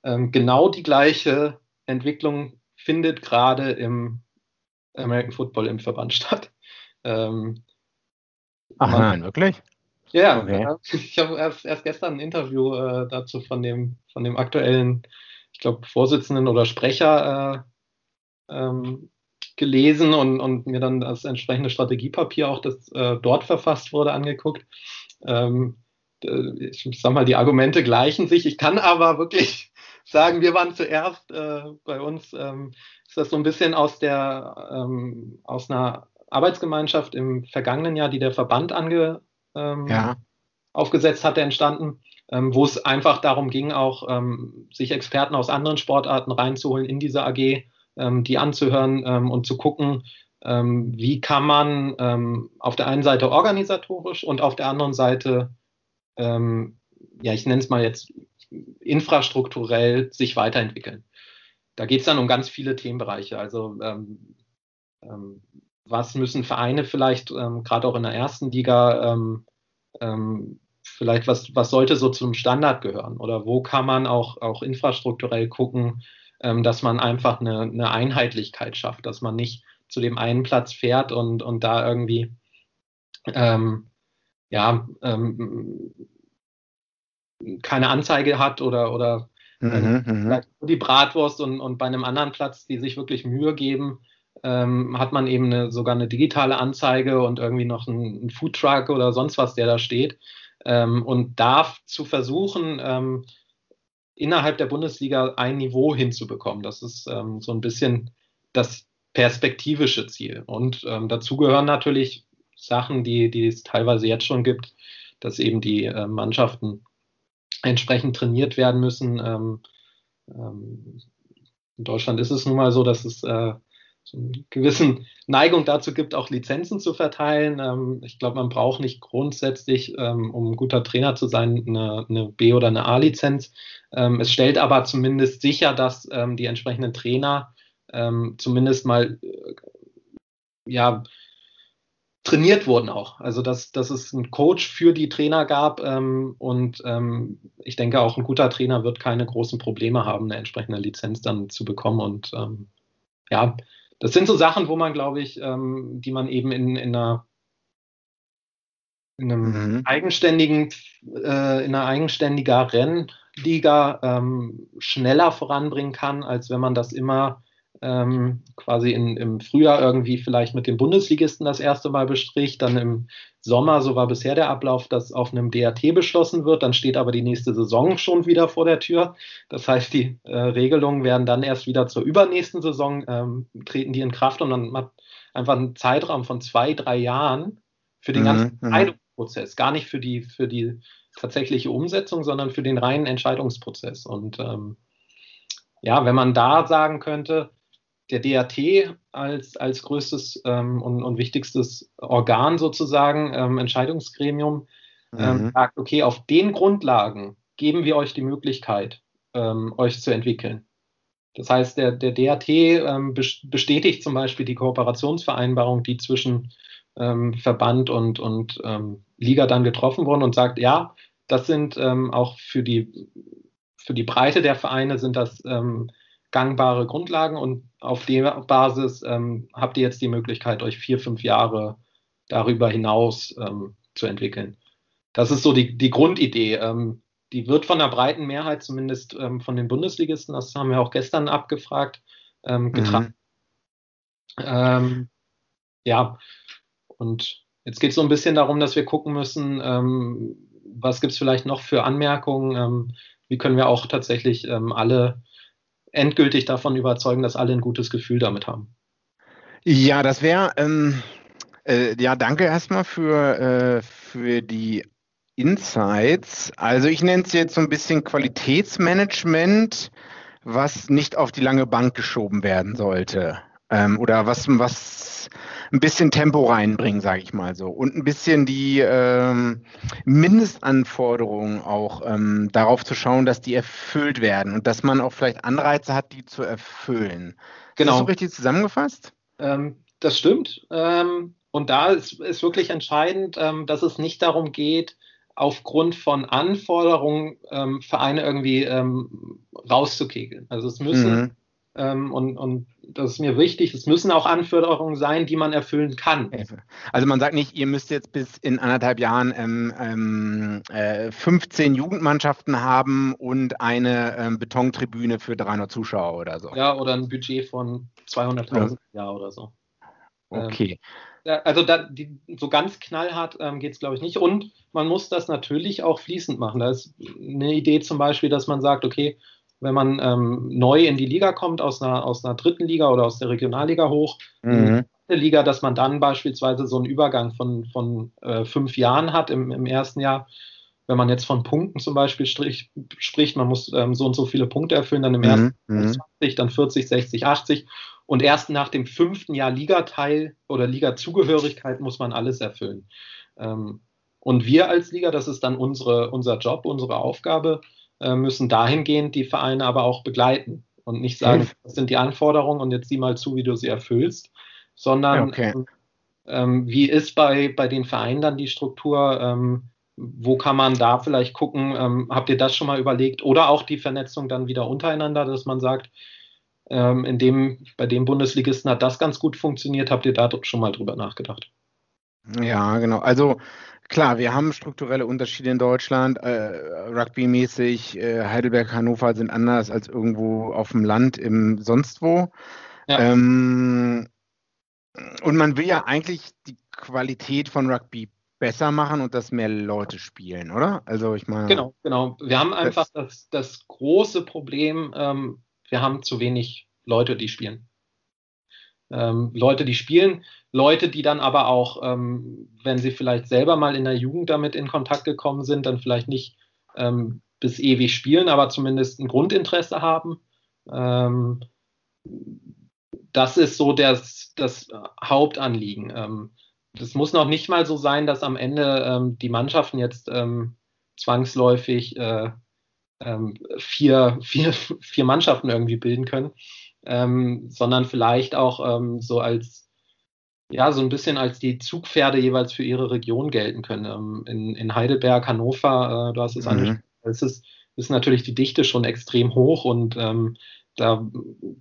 ähm, genau die gleiche Entwicklung findet gerade im American Football im Verband <laughs> statt. Ach man, nein, wirklich? Ja, okay. ich habe erst, erst, gestern ein Interview äh, dazu von dem, von dem aktuellen, glaube, Vorsitzenden oder Sprecher äh, ähm, gelesen und, und mir dann das entsprechende Strategiepapier auch, das äh, dort verfasst wurde, angeguckt. Ähm, äh, ich sag mal, die Argumente gleichen sich. Ich kann aber wirklich <laughs> sagen, wir waren zuerst äh, bei uns, ähm, ist das so ein bisschen aus der ähm, aus einer Arbeitsgemeinschaft im vergangenen Jahr, die der Verband ange, ähm, ja. aufgesetzt hatte, entstanden, ähm, wo es einfach darum ging, auch ähm, sich Experten aus anderen Sportarten reinzuholen in diese AG ähm, die anzuhören ähm, und zu gucken, ähm, wie kann man ähm, auf der einen Seite organisatorisch und auf der anderen Seite, ja, ich nenne es mal jetzt infrastrukturell sich weiterentwickeln. Da geht es dann um ganz viele Themenbereiche. Also was müssen Vereine vielleicht gerade auch in der ersten Liga vielleicht was, was sollte so zum Standard gehören oder wo kann man auch, auch infrastrukturell gucken, ähm, dass man einfach eine, eine, Einheitlichkeit schafft, dass man nicht zu dem einen Platz fährt und, und da irgendwie ähm, ja, ähm, keine Anzeige hat oder, oder mhm, mhm. die Bratwurst und, und bei einem anderen Platz, die sich wirklich Mühe geben, ähm, hat man eben eine, sogar eine digitale Anzeige und irgendwie noch einen, einen Foodtruck oder sonst was, der da steht. Ähm, und darf zu versuchen, ähm, innerhalb der Bundesliga ein Niveau hinzubekommen. Das ist ähm, so ein bisschen das perspektivische Ziel. Und ähm, dazu gehören natürlich Sachen, die, die es teilweise jetzt schon gibt, dass eben die äh, Mannschaften entsprechend trainiert werden müssen. Ähm, ähm in Deutschland ist es nun mal so, dass es äh, so eine gewissen Neigung dazu gibt, auch Lizenzen zu verteilen. Ähm, ich glaube, man braucht nicht grundsätzlich, ähm, um ein guter Trainer zu sein, eine, eine B- oder eine A-Lizenz. Ähm, es stellt aber zumindest sicher, dass ähm, die entsprechenden Trainer ähm, zumindest mal äh, ja, trainiert wurden auch. Also dass, dass es einen Coach für die Trainer gab ähm, und ähm, ich denke auch ein guter Trainer wird keine großen Probleme haben, eine entsprechende Lizenz dann zu bekommen. Und ähm, ja, das sind so Sachen, wo man, glaube ich, ähm, die man eben in, in einer in einem mhm. eigenständigen, äh, in einer eigenständiger Rennliga ähm, schneller voranbringen kann, als wenn man das immer ähm, quasi in, im Frühjahr irgendwie vielleicht mit den Bundesligisten das erste Mal bestricht, dann im Sommer, so war bisher der Ablauf, dass auf einem DAT beschlossen wird, dann steht aber die nächste Saison schon wieder vor der Tür. Das heißt, die äh, Regelungen werden dann erst wieder zur übernächsten Saison ähm, treten die in Kraft und dann hat einfach einen Zeitraum von zwei, drei Jahren für den mhm, ganzen mhm. Entscheidungsprozess, gar nicht für die, für die tatsächliche Umsetzung, sondern für den reinen Entscheidungsprozess. Und ähm, ja, wenn man da sagen könnte, der DAT als, als größtes ähm, und, und, wichtigstes Organ sozusagen, ähm, Entscheidungsgremium, ähm, mhm. sagt, okay, auf den Grundlagen geben wir euch die Möglichkeit, ähm, euch zu entwickeln. Das heißt, der, der DAT ähm, bestätigt zum Beispiel die Kooperationsvereinbarung, die zwischen Verband und, und Liga dann getroffen wurden und sagt, ja, das sind auch für die, für die Breite der Vereine sind das gangbare Grundlagen und auf der Basis ähm, habt ihr jetzt die Möglichkeit, euch vier, fünf Jahre darüber hinaus ähm, zu entwickeln. Das ist so die, die Grundidee. Ähm, die wird von der breiten Mehrheit, zumindest ähm, von den Bundesligisten, das haben wir auch gestern abgefragt, ähm, getragen. Mhm. Ja, und jetzt geht es so ein bisschen darum, dass wir gucken müssen, ähm, was gibt es vielleicht noch für Anmerkungen, wie können wir auch tatsächlich alle endgültig davon überzeugen, dass alle ein gutes Gefühl damit haben. Ja, das wäre, ähm, äh, ja, danke erstmal für, äh, für die Insights. Also ich nenne es jetzt so ein bisschen Qualitätsmanagement, was nicht auf die lange Bank geschoben werden sollte. Ähm, oder was, was ein bisschen Tempo reinbringen, sage ich mal so. Und ein bisschen die ähm, Mindestanforderungen auch ähm, darauf zu schauen, dass die erfüllt werden und dass man auch vielleicht Anreize hat, die zu erfüllen. Genau. Ist das so richtig zusammengefasst? Ähm, das stimmt. Ähm, und da ist, ist wirklich entscheidend, ähm, dass es nicht darum geht, aufgrund von Anforderungen ähm, Vereine irgendwie ähm, rauszukegeln. Also es müssen, mhm. Ähm, und, und das ist mir wichtig, es müssen auch Anforderungen sein, die man erfüllen kann. Also man sagt nicht, ihr müsst jetzt bis in anderthalb Jahren ähm, ähm, äh, 15 Jugendmannschaften haben und eine ähm, Betontribüne für 300 Zuschauer oder so. Ja, oder ein Budget von 200.000 ja. Jahr oder so. Okay. Ähm, also da, die, so ganz knallhart ähm, geht es, glaube ich, nicht. Und man muss das natürlich auch fließend machen. Da ist eine Idee zum Beispiel, dass man sagt, okay, wenn man ähm, neu in die Liga kommt, aus einer, aus einer dritten Liga oder aus der Regionalliga hoch, mhm. in Liga, dass man dann beispielsweise so einen Übergang von, von äh, fünf Jahren hat im, im ersten Jahr. Wenn man jetzt von Punkten zum Beispiel strich, spricht, man muss ähm, so und so viele Punkte erfüllen, dann im mhm. ersten mhm. 20, dann 40, 60, 80 und erst nach dem fünften Jahr Ligateil oder Ligazugehörigkeit muss man alles erfüllen. Ähm, und wir als Liga, das ist dann unsere, unser Job, unsere Aufgabe, äh, müssen dahingehend die Vereine aber auch begleiten und nicht sagen, das sind die Anforderungen und jetzt sieh mal zu, wie du sie erfüllst, sondern okay. ähm, wie ist bei, bei den Vereinen dann die Struktur? Ähm, wo kann man da vielleicht gucken? Ähm, habt ihr das schon mal überlegt? Oder auch die Vernetzung dann wieder untereinander, dass man sagt, ähm, in dem, bei dem Bundesligisten hat das ganz gut funktioniert. Habt ihr da schon mal drüber nachgedacht? Ja, genau. Also Klar, wir haben strukturelle Unterschiede in Deutschland. Äh, Rugby-mäßig, äh, Heidelberg, Hannover sind anders als irgendwo auf dem Land im sonst wo. Ja. Ähm, und man will ja eigentlich die Qualität von Rugby besser machen und dass mehr Leute spielen, oder? Also ich meine. Genau, genau. Wir haben einfach das, das große Problem, ähm, wir haben zu wenig Leute, die spielen. Ähm, Leute, die spielen, Leute, die dann aber auch, ähm, wenn sie vielleicht selber mal in der Jugend damit in Kontakt gekommen sind, dann vielleicht nicht ähm, bis ewig spielen, aber zumindest ein Grundinteresse haben. Ähm, das ist so das, das Hauptanliegen. Ähm, das muss noch nicht mal so sein, dass am Ende ähm, die Mannschaften jetzt zwangsläufig äh, vier, vier, vier Mannschaften irgendwie bilden können ähm, sondern vielleicht auch ähm, so als, ja, so ein bisschen als die Zugpferde jeweils für ihre Region gelten können. Ähm, in, in Heidelberg, Hannover, äh, du hast es mhm. angesprochen, es ist, ist natürlich die Dichte schon extrem hoch und ähm, da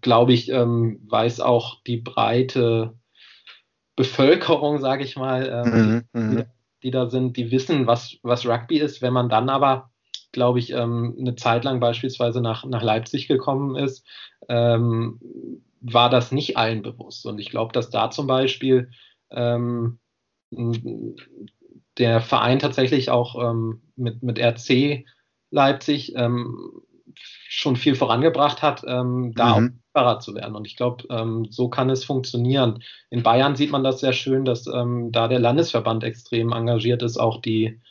glaube ich, ähm, weiß auch die breite Bevölkerung, sage ich mal, ähm, mhm, die, mhm. die, da sind, die wissen, was, was Rugby ist. Wenn man dann aber glaube ich, ähm, eine Zeit lang beispielsweise nach, nach Leipzig gekommen ist, ähm, war das nicht allen bewusst. Und ich glaube, dass da zum Beispiel ähm, der Verein tatsächlich auch ähm, mit, mit RC Leipzig ähm, schon viel vorangebracht hat, ähm, da mhm. auch zu werden. Und ich glaube, ähm, so kann es funktionieren. In Bayern sieht man das sehr schön, dass ähm, da der Landesverband extrem engagiert ist, auch die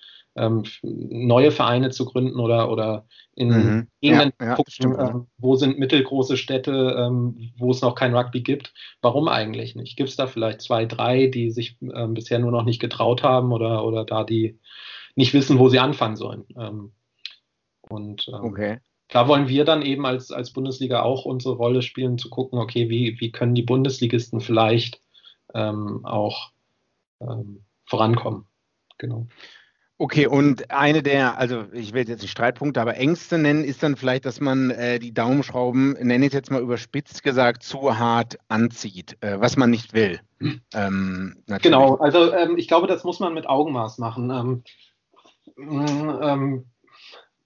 ähm, neue Vereine zu gründen oder, oder in mhm. Gegenden ja, ja, gucken, äh, wo sind mittelgroße Städte, ähm, wo es noch kein Rugby gibt. Warum eigentlich nicht? Gibt es da vielleicht zwei, drei, die sich ähm, bisher nur noch nicht getraut haben oder, oder da die nicht wissen, wo sie anfangen sollen? Ähm, und ähm, okay. da wollen wir dann eben als, als Bundesliga auch unsere Rolle spielen, zu gucken, okay, wie, wie können die Bundesligisten vielleicht ähm, auch vorankommen. Genau. Okay, und eine der, also ich will jetzt nicht Streitpunkte, aber Ängste nennen, ist dann vielleicht, dass man äh, die Daumenschrauben, nenne ich es jetzt mal überspitzt gesagt, zu hart anzieht, äh, was man nicht will. Ähm, genau, also ähm, ich glaube, das muss man mit Augenmaß machen. Ähm, ähm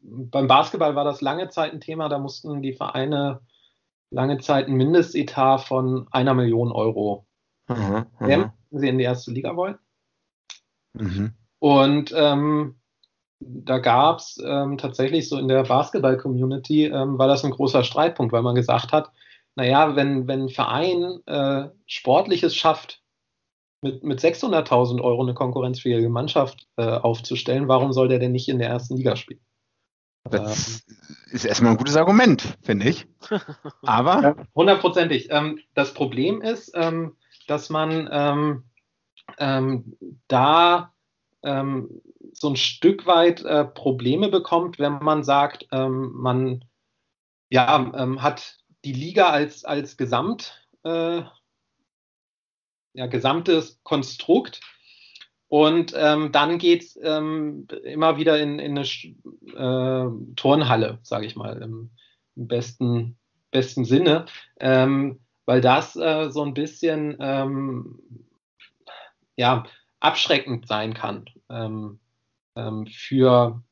beim Basketball war das lange Zeit ein Thema, da mussten die Vereine lange Zeit ein Mindestetat von einer Million Euro mhm, wenn sie in die erste Liga wollen. Mhm. Und ähm, da gab es ähm, tatsächlich so in der Basketball-Community, ähm, war das ein großer Streitpunkt, weil man gesagt hat, naja, wenn, wenn ein Verein äh, Sportliches schafft, mit, mit 600.000 Euro eine konkurrenzfähige Mannschaft äh, aufzustellen, warum soll der denn nicht in der ersten Liga spielen? Das ähm, ist erstmal ein gutes Argument, finde ich. <laughs> Aber. Hundertprozentig. Ähm, das Problem ist, ähm, dass man ähm, ähm, da ähm, so ein Stück weit äh, Probleme bekommt, wenn man sagt, man ja, hat die Liga als, als Gesamt, äh, ja, gesamtes Konstrukt. Und ähm, dann geht es ähm, immer wieder in, in eine äh, Turnhalle, sage ich mal, im, im, besten, besten Sinne, ähm, weil das äh, so ein bisschen ähm, ja, abschreckend sein kann ähm, ähm, für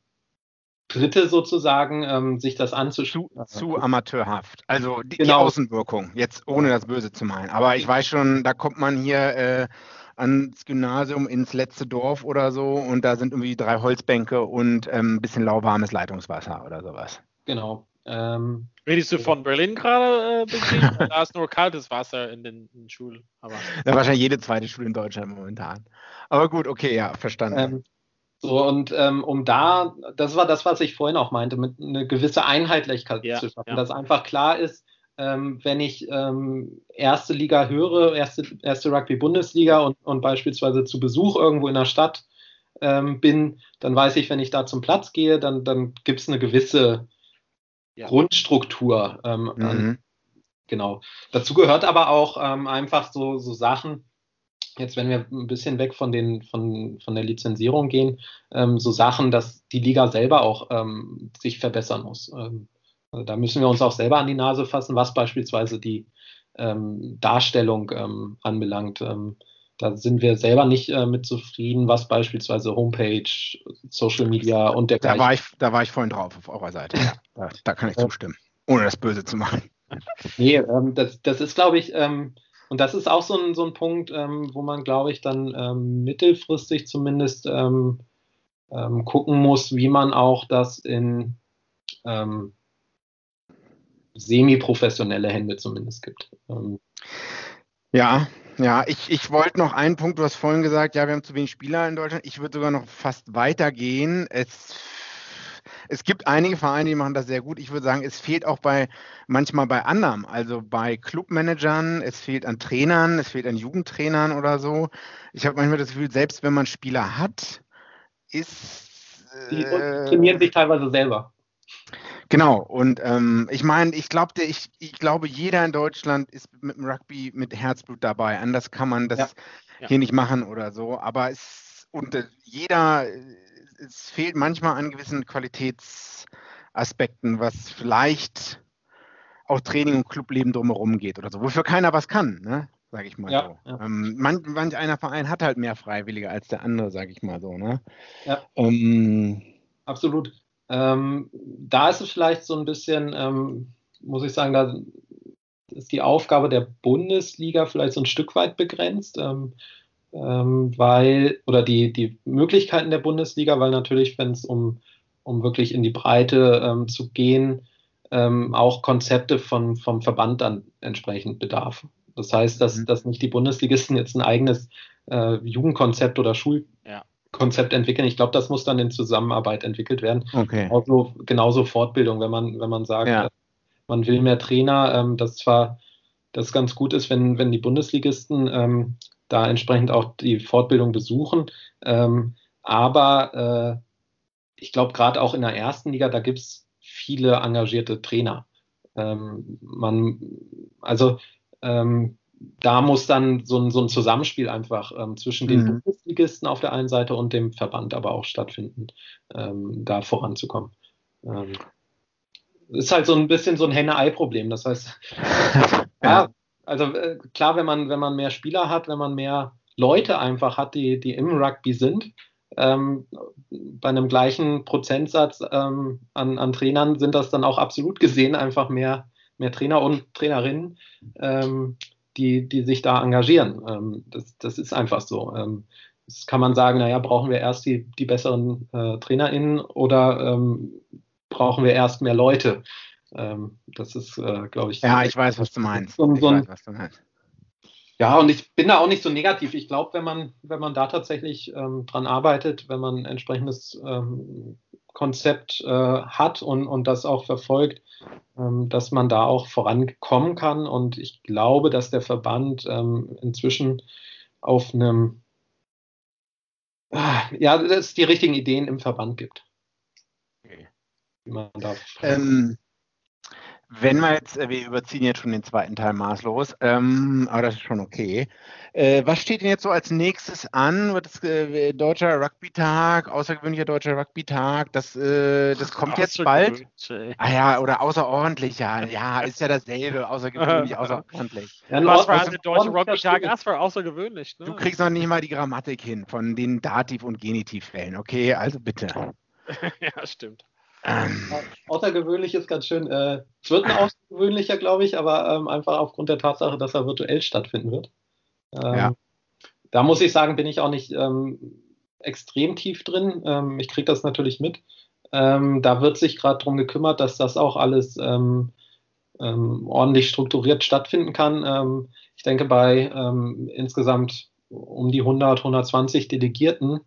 Dritte sozusagen, ähm, sich das anzuschauen. Zu, zu, amateurhaft. Also die, genau. die, Außenwirkung, jetzt ohne das Böse zu meinen. Aber ich weiß schon, da kommt man hier äh, ans Gymnasium ins letzte Dorf oder so und da sind irgendwie drei Holzbänke und ähm, ein bisschen lauwarmes Leitungswasser oder sowas. Genau. Ähm, Redest du von Berlin gerade? Äh, da ist nur kaltes Wasser in den, in den Schulen. Aber. <laughs> Ja, wahrscheinlich jede zweite Schule in Deutschland momentan. Aber gut, okay, ja, verstanden. Ähm, so, und ähm, um da, das war das, was ich vorhin auch meinte, mit eine gewisse Einheitlichkeit ja, zu schaffen, ja. dass einfach klar ist, ähm, wenn ich ähm, erste Liga höre, erste, erste Rugby-Bundesliga und, und beispielsweise zu Besuch irgendwo in der Stadt ähm, bin, dann weiß ich, wenn ich da zum Platz gehe, dann, dann gibt es eine gewisse ja. Grundstruktur. Ähm, mhm. An, genau. Dazu gehört aber auch ähm, einfach so, so Sachen, jetzt wenn wir ein bisschen weg von, den, von, von der Lizenzierung gehen, ähm, so Sachen, dass die Liga selber auch ähm, sich verbessern muss. Ähm, also da müssen wir uns auch selber an die Nase fassen, was beispielsweise die ähm, Darstellung ähm, anbelangt. Ähm, da sind wir selber nicht äh, mit zufrieden, was beispielsweise Homepage, Social Media und der da war ich Da war ich vorhin drauf auf eurer Seite. Ja, <laughs> da, da, kann ich zustimmen, ohne das Böse zu machen. Nee, das, das ist, glaube ich, und das ist auch so ein, so ein Punkt, ähm, wo man, glaube ich, dann ähm, mittelfristig zumindest ähm, ähm gucken muss, wie man auch das in ähm, semi-professionelle Hände zumindest gibt. Ähm, ja, ja, ich, ich wollte noch einen Punkt, du hast vorhin gesagt, ja, wir haben zu wenig Spieler in Deutschland. Ich würde sogar noch fast weitergehen. Es es gibt einige Vereine, die machen das sehr gut. Ich würde sagen, es fehlt auch bei manchmal bei anderen, also bei Clubmanagern, es fehlt an Trainern, es fehlt an Jugendtrainern oder so. Ich habe manchmal das Gefühl, selbst wenn man Spieler hat, ist. Die äh, trainieren sich teilweise selber. Genau, und ähm, ich meine, ich, glaub, ich, ich glaube, jeder in Deutschland ist mit dem Rugby mit Herzblut dabei. Anders kann man das ja. hier nicht machen oder so. Aber es, und äh, jeder es fehlt manchmal an gewissen Qualitätsaspekten, was vielleicht auch Training und Clubleben drumherum geht oder so, wofür keiner was kann, ne? sage ich mal ja, so. Ja. Ähm, manch, manch, einer Verein hat halt mehr Freiwillige als der andere, sage ich mal so. Ne? Ja. Ähm, Absolut. Ähm, da ist es vielleicht so ein bisschen, ähm, muss ich sagen, da ist die Aufgabe der Bundesliga vielleicht so ein Stück weit begrenzt. Ähm, weil, oder die, die Möglichkeiten der Bundesliga, weil natürlich, wenn es um, um wirklich in die Breite ähm, zu gehen, ähm, auch Konzepte von, vom Verband dann entsprechend bedarf. Das heißt, dass, mhm. dass nicht die Bundesligisten jetzt ein eigenes äh, Jugendkonzept oder Schulkonzept ja. entwickeln. Ich glaube, das muss dann in Zusammenarbeit entwickelt werden. Okay. Also, genauso Fortbildung, wenn man, wenn man sagt, ja. man will mehr Trainer, ähm, das zwar das ganz gut ist, wenn, wenn die Bundesligisten ähm, da entsprechend auch die Fortbildung besuchen. Ähm, aber äh, ich glaube, gerade auch in der ersten Liga, da gibt es viele engagierte Trainer. Ähm, man, also ähm, da muss dann so ein, so ein Zusammenspiel einfach ähm, zwischen den mhm. Bundesligisten auf der einen Seite und dem Verband aber auch stattfinden, ähm, da voranzukommen. Ähm, ist halt so ein bisschen so ein Henne-Ei-Problem. Das heißt, <laughs> ja, also äh, klar, wenn man, wenn man mehr Spieler hat, wenn man mehr Leute einfach hat, die, die im Rugby sind, ähm, bei einem gleichen Prozentsatz ähm, an, an, Trainern sind das dann auch absolut gesehen einfach mehr, mehr Trainer und Trainerinnen, ähm, die, die sich da engagieren. Ähm, das, das ist einfach so. Ähm, das kann man sagen, naja, brauchen wir erst die, die besseren äh, TrainerInnen oder ähm, brauchen wir erst mehr Leute? Das ist, äh, glaube ich. Ja, ich weiß, was du meinst. So, so ein, weiß, was du meinst. Ja, und ich bin da auch nicht so negativ. Ich glaube, wenn man, wenn man da tatsächlich ähm, dran arbeitet, wenn man ein entsprechendes ähm, Konzept äh, hat und, und das auch verfolgt, ähm, dass man da auch vorankommen kann. Und ich glaube, dass der Verband ähm, inzwischen auf einem, äh, ja, dass es die richtigen Ideen im Verband gibt. Okay. Wie man da ähm, wenn wir jetzt, äh, wir überziehen jetzt schon den zweiten Teil maßlos, ähm, aber das ist schon okay. Äh, was steht denn jetzt so als nächstes an? Wird es äh, deutscher Rugby-Tag, außergewöhnlicher deutscher Rugby-Tag? Das, äh, das kommt jetzt bald. Ah ja, oder außerordentlich, ja. Ja, ist ja dasselbe, außergewöhnlich, <laughs> außerordentlich. Ja, was war der deutsche Rugby-Tag? Das war außergewöhnlich. Ne? Du kriegst noch nicht mal die Grammatik hin von den Dativ- und Genitivfällen, okay? Also bitte. <laughs> ja, stimmt. Ähm. Außergewöhnlich ist ganz schön. Äh, es wird ein außergewöhnlicher, glaube ich, aber ähm, einfach aufgrund der Tatsache, dass er virtuell stattfinden wird. Ähm, ja. Da muss ich sagen, bin ich auch nicht ähm, extrem tief drin. Ähm, ich kriege das natürlich mit. Ähm, da wird sich gerade darum gekümmert, dass das auch alles ordentlich strukturiert stattfinden kann. ich denke, bei insgesamt um die 100, 120 Delegierten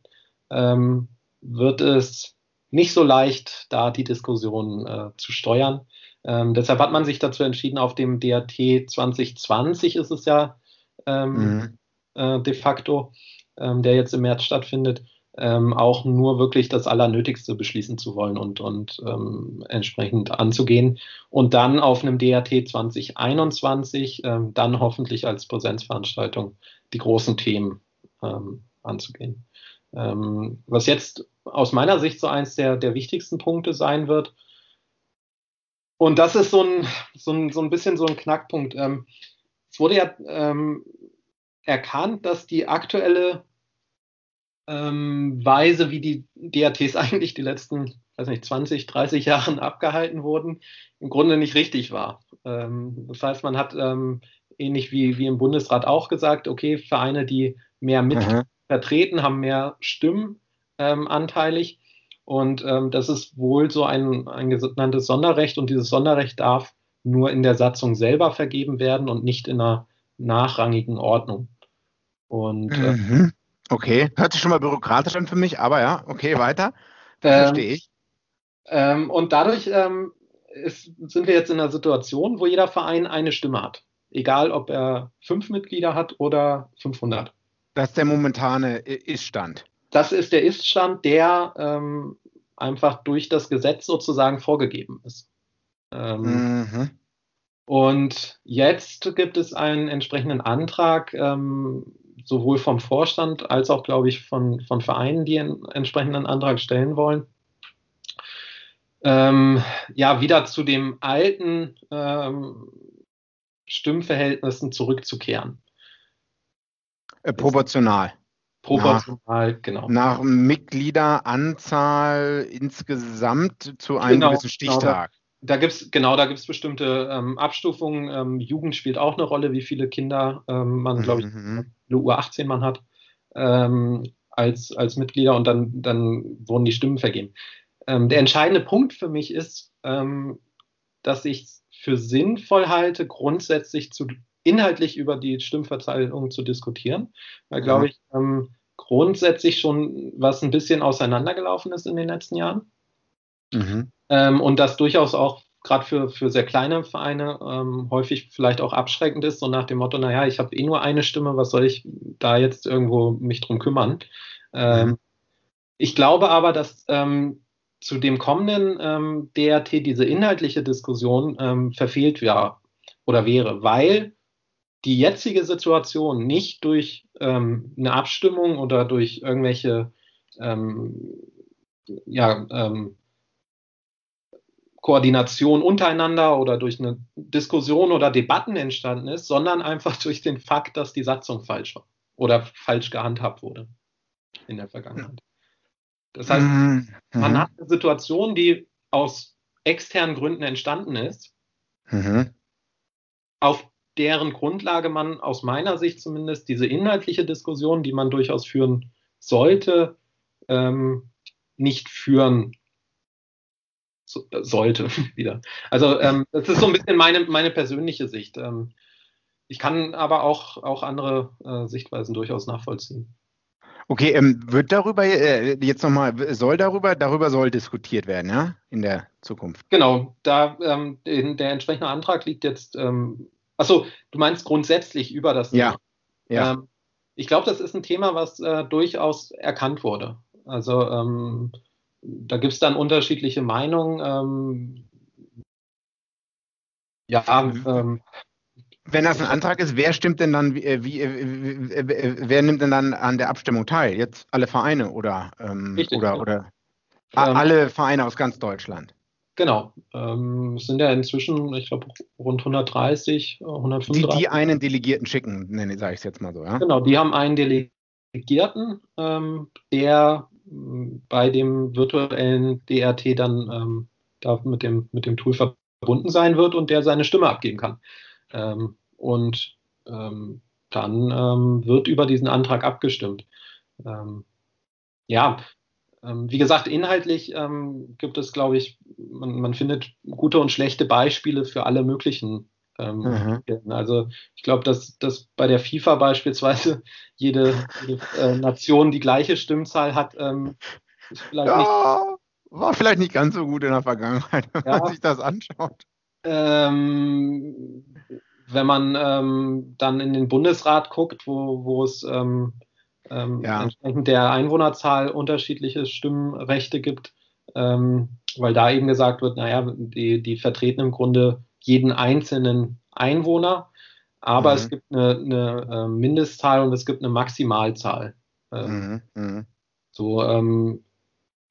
wird es nicht so leicht, da die Diskussion äh, zu steuern. Ähm, deshalb hat man sich dazu entschieden, auf dem DAT 2020 ist es ja ähm, mhm. äh, de facto, ähm, der jetzt im März stattfindet, ähm, auch nur wirklich das Allernötigste beschließen zu wollen und, und ähm, entsprechend anzugehen. Und dann auf einem DAT 2021 ähm, dann hoffentlich als Präsenzveranstaltung die großen Themen anzugehen. Was jetzt aus meiner Sicht so eins der, der wichtigsten Punkte sein wird. Und das ist so ein, so ein, so ein bisschen so ein Knackpunkt. Ähm, es wurde ja ähm, erkannt, dass die aktuelle ähm, Weise, wie die DATs <laughs> eigentlich die letzten, weiß nicht, 20, 30 Jahren abgehalten wurden, im Grunde nicht richtig war. Ähm, das heißt, man hat ähm, ähnlich wie, wie im Bundesrat auch gesagt, okay, Vereine, die mehr mit mhm. Vertreten, haben mehr Stimmen ähm, anteilig. Und ähm, das ist wohl so ein, ein genanntes Sonderrecht und dieses Sonderrecht darf nur in der Satzung selber vergeben werden und nicht in einer nachrangigen Ordnung. Und äh, mhm. okay, hört sich schon mal bürokratisch an für mich, aber ja, okay, weiter. Das ähm, verstehe ich. Ähm, und dadurch ähm, ist, sind wir jetzt in einer Situation, wo jeder Verein eine Stimme hat. Egal, ob er fünf Mitglieder hat oder 500. Das ist der momentane Ist-Stand das ist der Iststand, der ähm, einfach durch das Gesetz sozusagen vorgegeben ist. Ähm, mhm. Und jetzt gibt es einen entsprechenden Antrag, ähm, sowohl vom Vorstand als auch, glaube ich, von, von Vereinen, die einen entsprechenden Antrag stellen wollen. Ähm, ja, wieder zu dem alten ähm, Stimmverhältnissen zurückzukehren. Äh, proportional. Proportional, nach, genau. Nach Mitgliederanzahl insgesamt zu einem genau, gewissen genau. Stichtag. Genau, da gibt es genau, da gibt es bestimmte ähm, Abstufungen. Ähm, Jugend spielt auch eine Rolle, wie viele Kinder ähm, man, glaube ich, mhm. eine U18 man hat ähm, als, als Mitglieder und dann, dann wurden die Stimmen vergeben. Ähm, der entscheidende Punkt für mich ist, ähm, dass ich es für sinnvoll halte, grundsätzlich zu inhaltlich über die Stimmverteilung zu diskutieren, weil, glaube ich, ähm, grundsätzlich schon was ein bisschen auseinandergelaufen ist in den letzten Jahren. Mhm. Ähm, und das durchaus auch gerade für, für sehr kleine Vereine ähm, häufig vielleicht auch abschreckend ist, so nach dem Motto, naja, ich habe eh nur eine Stimme, was soll ich da jetzt irgendwo mich drum kümmern? Ähm, mhm. Ich glaube aber, dass ähm, zu dem kommenden ähm, DRT diese inhaltliche Diskussion verfehlt wäre oder wäre, weil die jetzige Situation nicht durch ähm, eine Abstimmung oder durch irgendwelche ähm, ja, ähm, Koordination untereinander oder durch eine Diskussion oder Debatten entstanden ist, sondern einfach durch den Fakt, dass die Satzung falsch war oder falsch gehandhabt wurde in der Vergangenheit. Das heißt, mhm. man hat eine Situation, die aus externen Gründen entstanden ist, mhm. auf deren Grundlage man aus meiner Sicht zumindest diese inhaltliche Diskussion, die man durchaus führen sollte, ähm, nicht führen so, äh, sollte <laughs> wieder. Also ähm, das ist so ein bisschen meine, meine persönliche Sicht. Ähm, ich kann aber auch, auch andere äh, Sichtweisen durchaus nachvollziehen. Okay, ähm, wird darüber äh, jetzt nochmal, soll darüber, darüber soll diskutiert werden, ja, in der Zukunft? Genau, da ähm, in, der entsprechende Antrag liegt jetzt, ähm, achso, du meinst grundsätzlich über das Ja. ja. Ähm, ich glaube, das ist ein Thema, was äh, durchaus erkannt wurde. Also ähm, da gibt es dann unterschiedliche Meinungen. Ähm, ja, ähm, wenn das ein Antrag ist, wer stimmt denn dann, wie, wie, wer nimmt denn dann an der Abstimmung teil? Jetzt alle Vereine oder, ähm, Richtig, oder, ja. oder ähm, alle Vereine aus ganz Deutschland? Genau. Ähm, es sind ja inzwischen, ich glaube, rund 130, 135. Die, die einen Delegierten schicken, nenne sage ich es jetzt mal so, ja? Genau, die haben einen Delegierten, ähm, der mm, bei dem virtuellen DRT dann ähm, da mit dem, mit dem Tool verbunden sein wird und der seine Stimme abgeben kann. Ähm, und ähm, dann ähm, wird über diesen Antrag abgestimmt. Ähm, ja, ähm, wie gesagt, inhaltlich ähm, gibt es, glaube ich, man, man, findet gute und schlechte Beispiele für alle möglichen. Mhm. Also ich glaube, dass, dass bei der FIFA beispielsweise <laughs> jede, jede äh, Nation die gleiche Stimmzahl hat, ist vielleicht ja, nicht, war vielleicht nicht ganz so gut in der Vergangenheit, <laughs> wenn ja. man sich das anschaut. Ähm, wenn man ähm, dann in den Bundesrat guckt, wo, wo es ähm, ähm, ja. entsprechend der Einwohnerzahl unterschiedliche Stimmrechte gibt, ähm, weil da eben gesagt wird, naja, die, die vertreten im Grunde jeden einzelnen Einwohner, aber mhm. es gibt eine, eine, äh, Mindestzahl und es gibt eine Maximalzahl. Ähm, mhm. Mhm. So, ähm,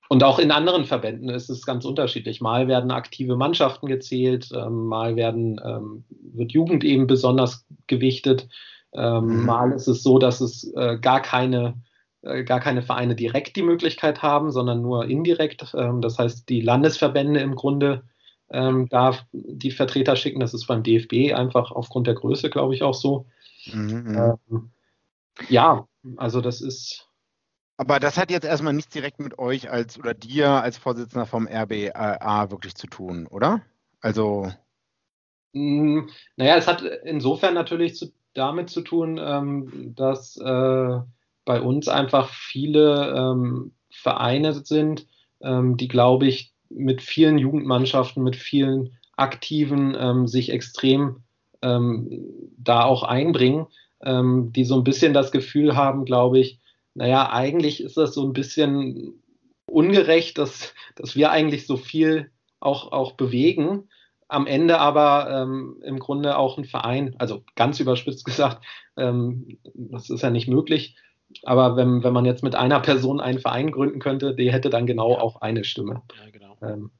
und auch in anderen Verbänden ist es ganz unterschiedlich. Mal werden aktive Mannschaften gezählt, ähm, mal werden, ähm, wird Jugend eben besonders gewichtet. Ähm, mhm. Mal ist es so, dass es äh, gar keine äh, gar keine Vereine direkt die Möglichkeit haben, sondern nur indirekt. Ähm, das heißt, die Landesverbände im Grunde ähm, darf die Vertreter schicken. Das ist beim DFB einfach aufgrund der Größe, glaube ich, auch so. Mhm. Ähm, ja, also das ist aber das hat jetzt erstmal nichts direkt mit euch als oder dir als Vorsitzender vom RBA wirklich zu tun, oder? Also. Hm, naja, es hat insofern natürlich zu, damit zu tun, ähm, dass äh, bei uns einfach viele ähm, Vereine sind, ähm, die, glaube ich, mit vielen Jugendmannschaften, mit vielen Aktiven ähm, sich extrem ähm, da auch einbringen, ähm, die so ein bisschen das Gefühl haben, glaube ich, naja, eigentlich ist das so ein bisschen ungerecht, dass, dass wir eigentlich so viel auch, auch bewegen, am Ende aber ähm, im Grunde auch ein Verein, also ganz überspitzt <laughs> gesagt, ähm, das ist ja nicht möglich, aber wenn, wenn man jetzt mit einer Person einen Verein gründen könnte, die hätte dann genau auch eine Stimme. Ja, genau. Ähm,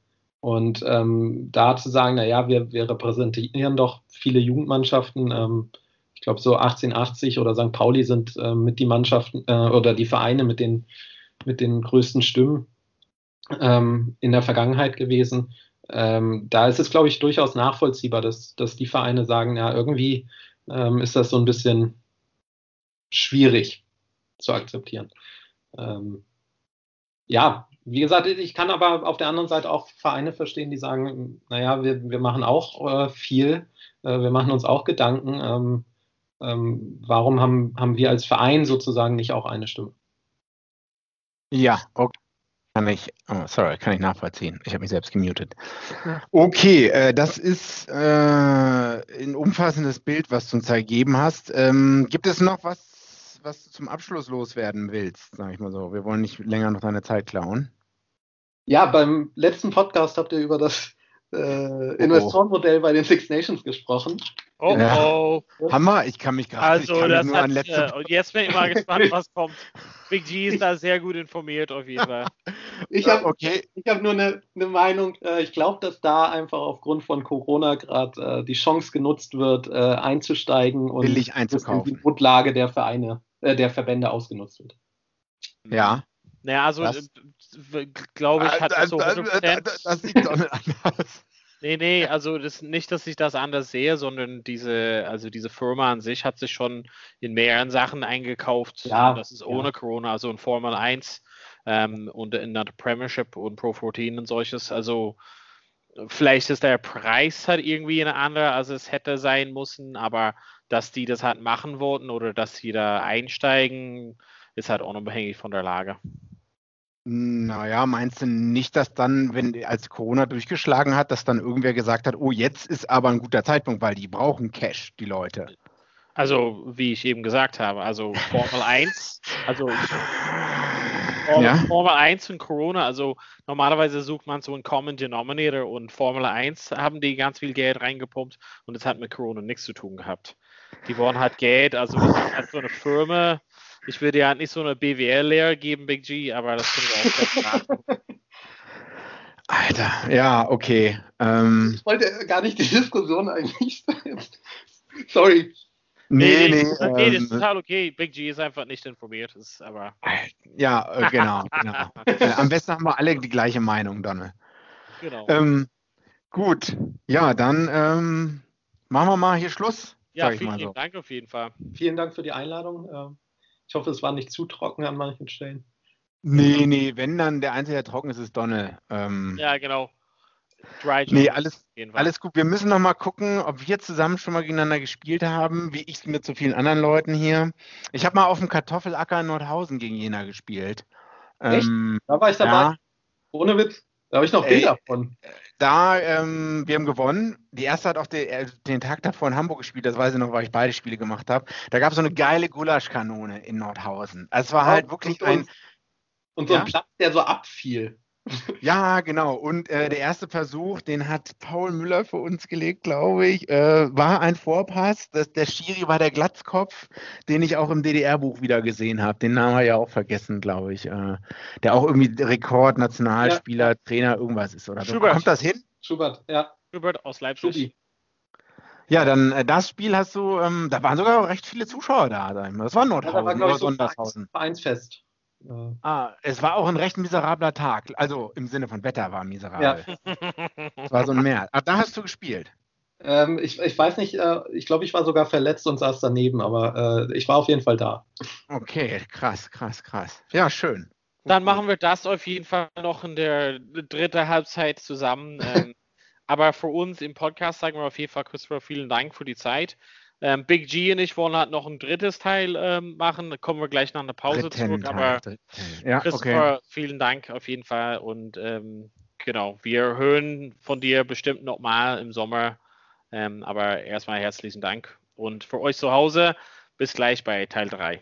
und ähm, da zu sagen, naja, wir, wir repräsentieren doch viele Jugendmannschaften, ähm, glaube so 1880 oder St. Pauli sind äh, mit die Mannschaften äh, oder die Vereine mit den, mit den größten Stimmen ähm, in der Vergangenheit gewesen. Ähm, da ist es, glaube ich, durchaus nachvollziehbar, dass, dass die Vereine sagen, ja, irgendwie ähm, ist das so ein bisschen schwierig zu akzeptieren. Ähm, ja, wie gesagt, ich kann aber auf der anderen Seite auch Vereine verstehen, die sagen, naja, wir, wir machen auch äh, viel, äh, wir machen uns auch Gedanken, ähm, ähm, warum haben, haben wir als Verein sozusagen nicht auch eine Stimme? Ja, okay. Kann ich, oh, sorry, kann ich nachvollziehen. Ich habe mich selbst gemutet. Okay, äh, das ist äh, ein umfassendes Bild, was du uns ergeben hast. Ähm, gibt es noch was, was du zum Abschluss loswerden willst, sage ich mal so? Wir wollen nicht länger noch deine Zeit klauen. Ja, beim letzten Podcast habt ihr über das äh, Investorenmodell bei den Six Nations gesprochen. Oh, ja. oh. Hammer, ich kann mich gerade Also, das hat, äh, und jetzt bin ich mal gespannt, was kommt. Big G ist da sehr gut informiert, auf jeden Fall. Ich habe okay. hab nur eine, eine Meinung. Äh, ich glaube, dass da einfach aufgrund von Corona gerade äh, die Chance genutzt wird, äh, einzusteigen und Billig einzukaufen. die Grundlage der Vereine, äh, der Verbände ausgenutzt wird. Ja. Naja, also Das- äh, glaube ich, hat das so 100%. Das sieht doch nicht anders. Nee, nee, also das, nicht, dass ich das anders sehe, sondern diese, also diese Firma an sich hat sich schon in mehreren Sachen eingekauft. Ja, das ist ja. ohne Corona, also in Formel 1 ähm, und in der Premiership und Pro 14 und solches. Also vielleicht ist der Preis halt irgendwie ein anderer, als es hätte sein müssen, aber dass die das halt machen wollten oder dass sie da einsteigen, ist halt unabhängig von der Lage. Naja, meinst du nicht, dass dann, wenn als Corona durchgeschlagen hat, dass dann irgendwer gesagt hat, oh, jetzt ist aber ein guter Zeitpunkt, weil die brauchen Cash, die Leute. Also, wie ich eben gesagt habe, also Formel 1, also Formel, Ja. Formel 1 und Corona, also normalerweise sucht man so einen Common Denominator und Formel 1 haben die ganz viel Geld reingepumpt und das hat mit Corona nichts zu tun gehabt. Die wollen halt Geld, also das ist halt so eine Firma. Ich würde ja nicht so eine BWL-Lehre geben, Big G, aber das können wir auch nachgucken. <laughs> Alter, ja, okay. Ähm, Ich wollte gar nicht die Diskussion eigentlich. <laughs> Sorry. nee, nee. das ist okay, das ist ähm, total okay. Big G ist einfach nicht informiert, ist aber ja, äh, genau, genau. <laughs> Äh, am besten haben wir alle die gleiche Meinung, Donne. genau. Ähm, gut, ja, dann ähm, machen wir mal hier Schluss, ja, vielen mal so. lieben Dank auf jeden Fall. Vielen Dank für die Einladung. Ich hoffe, es war nicht zu trocken an manchen Stellen. Nee, nee, wenn dann der Einzige, der trocken ist, ist Donne. Ähm, Ja, genau. Dry Nee, Jones alles, alles gut. Wir müssen noch mal gucken, ob wir zusammen schon mal gegeneinander gespielt haben, wie ich es mit so vielen anderen Leuten hier. Ich habe mal auf dem Kartoffelacker in Nordhausen gegen Jena gespielt. Echt? Ähm, Da war ich dabei. ja, Ohne Witz. Da habe ich noch. Bilder von. da, ähm, wir haben gewonnen. Die erste hat auch den, äh, den Tag davor in Hamburg gespielt, das weiß ich noch, weil ich beide Spiele gemacht habe. Da gab es so eine geile Gulaschkanone in Nordhausen. Also es war halt wirklich und, ein, und so ein Ja? Platz, der so abfiel. Ja, genau. Und äh, der erste Versuch, den hat Paul Müller für uns gelegt, glaube ich, äh, war ein Vorpass. Das, der Schiri war der Glatzkopf, den ich auch im DDR-Buch wieder gesehen habe. Den Namen haben wir ja auch vergessen, glaube ich. Äh, der auch irgendwie Rekord, Nationalspieler, Trainer, irgendwas ist oder. Schubert. Kommt das hin? Schubert, ja. Hubert aus Leipzig. Schubi. Ja, dann äh, das Spiel hast du, ähm, da waren sogar recht viele Zuschauer da. ich. Das war Ja, da Nordhausen war, oder ich, so Sondershausen. Vereins, Vereinsfest. Äh, Ah, es war auch ein recht miserabler Tag. Also im Sinne von Wetter war miserabel. Ja. Es war so ein Meer. Ach, da hast du gespielt. Ähm, ich, ich weiß nicht, äh, ich glaube, ich war sogar verletzt und saß daneben, aber äh, ich war auf jeden Fall da. Okay, krass, krass, krass. Ja, schön. Dann machen wir das auf jeden Fall noch in der dritten Halbzeit zusammen. ähm, <laughs> aber für uns im Podcast sagen wir auf jeden Fall, Christopher, vielen Dank für die Zeit. Ähm, Big G und ich wollen halt noch ein drittes Teil ähm, machen. Da kommen wir gleich nach einer Pause Dritten zurück. Teil, Aber Teil. ja, okay. Christopher, vielen Dank auf jeden Fall. Und ähm, genau, wir hören von dir bestimmt nochmal im Sommer. Ähm, aber erstmal herzlichen Dank. Und für euch zu Hause, bis gleich bei Teil 3.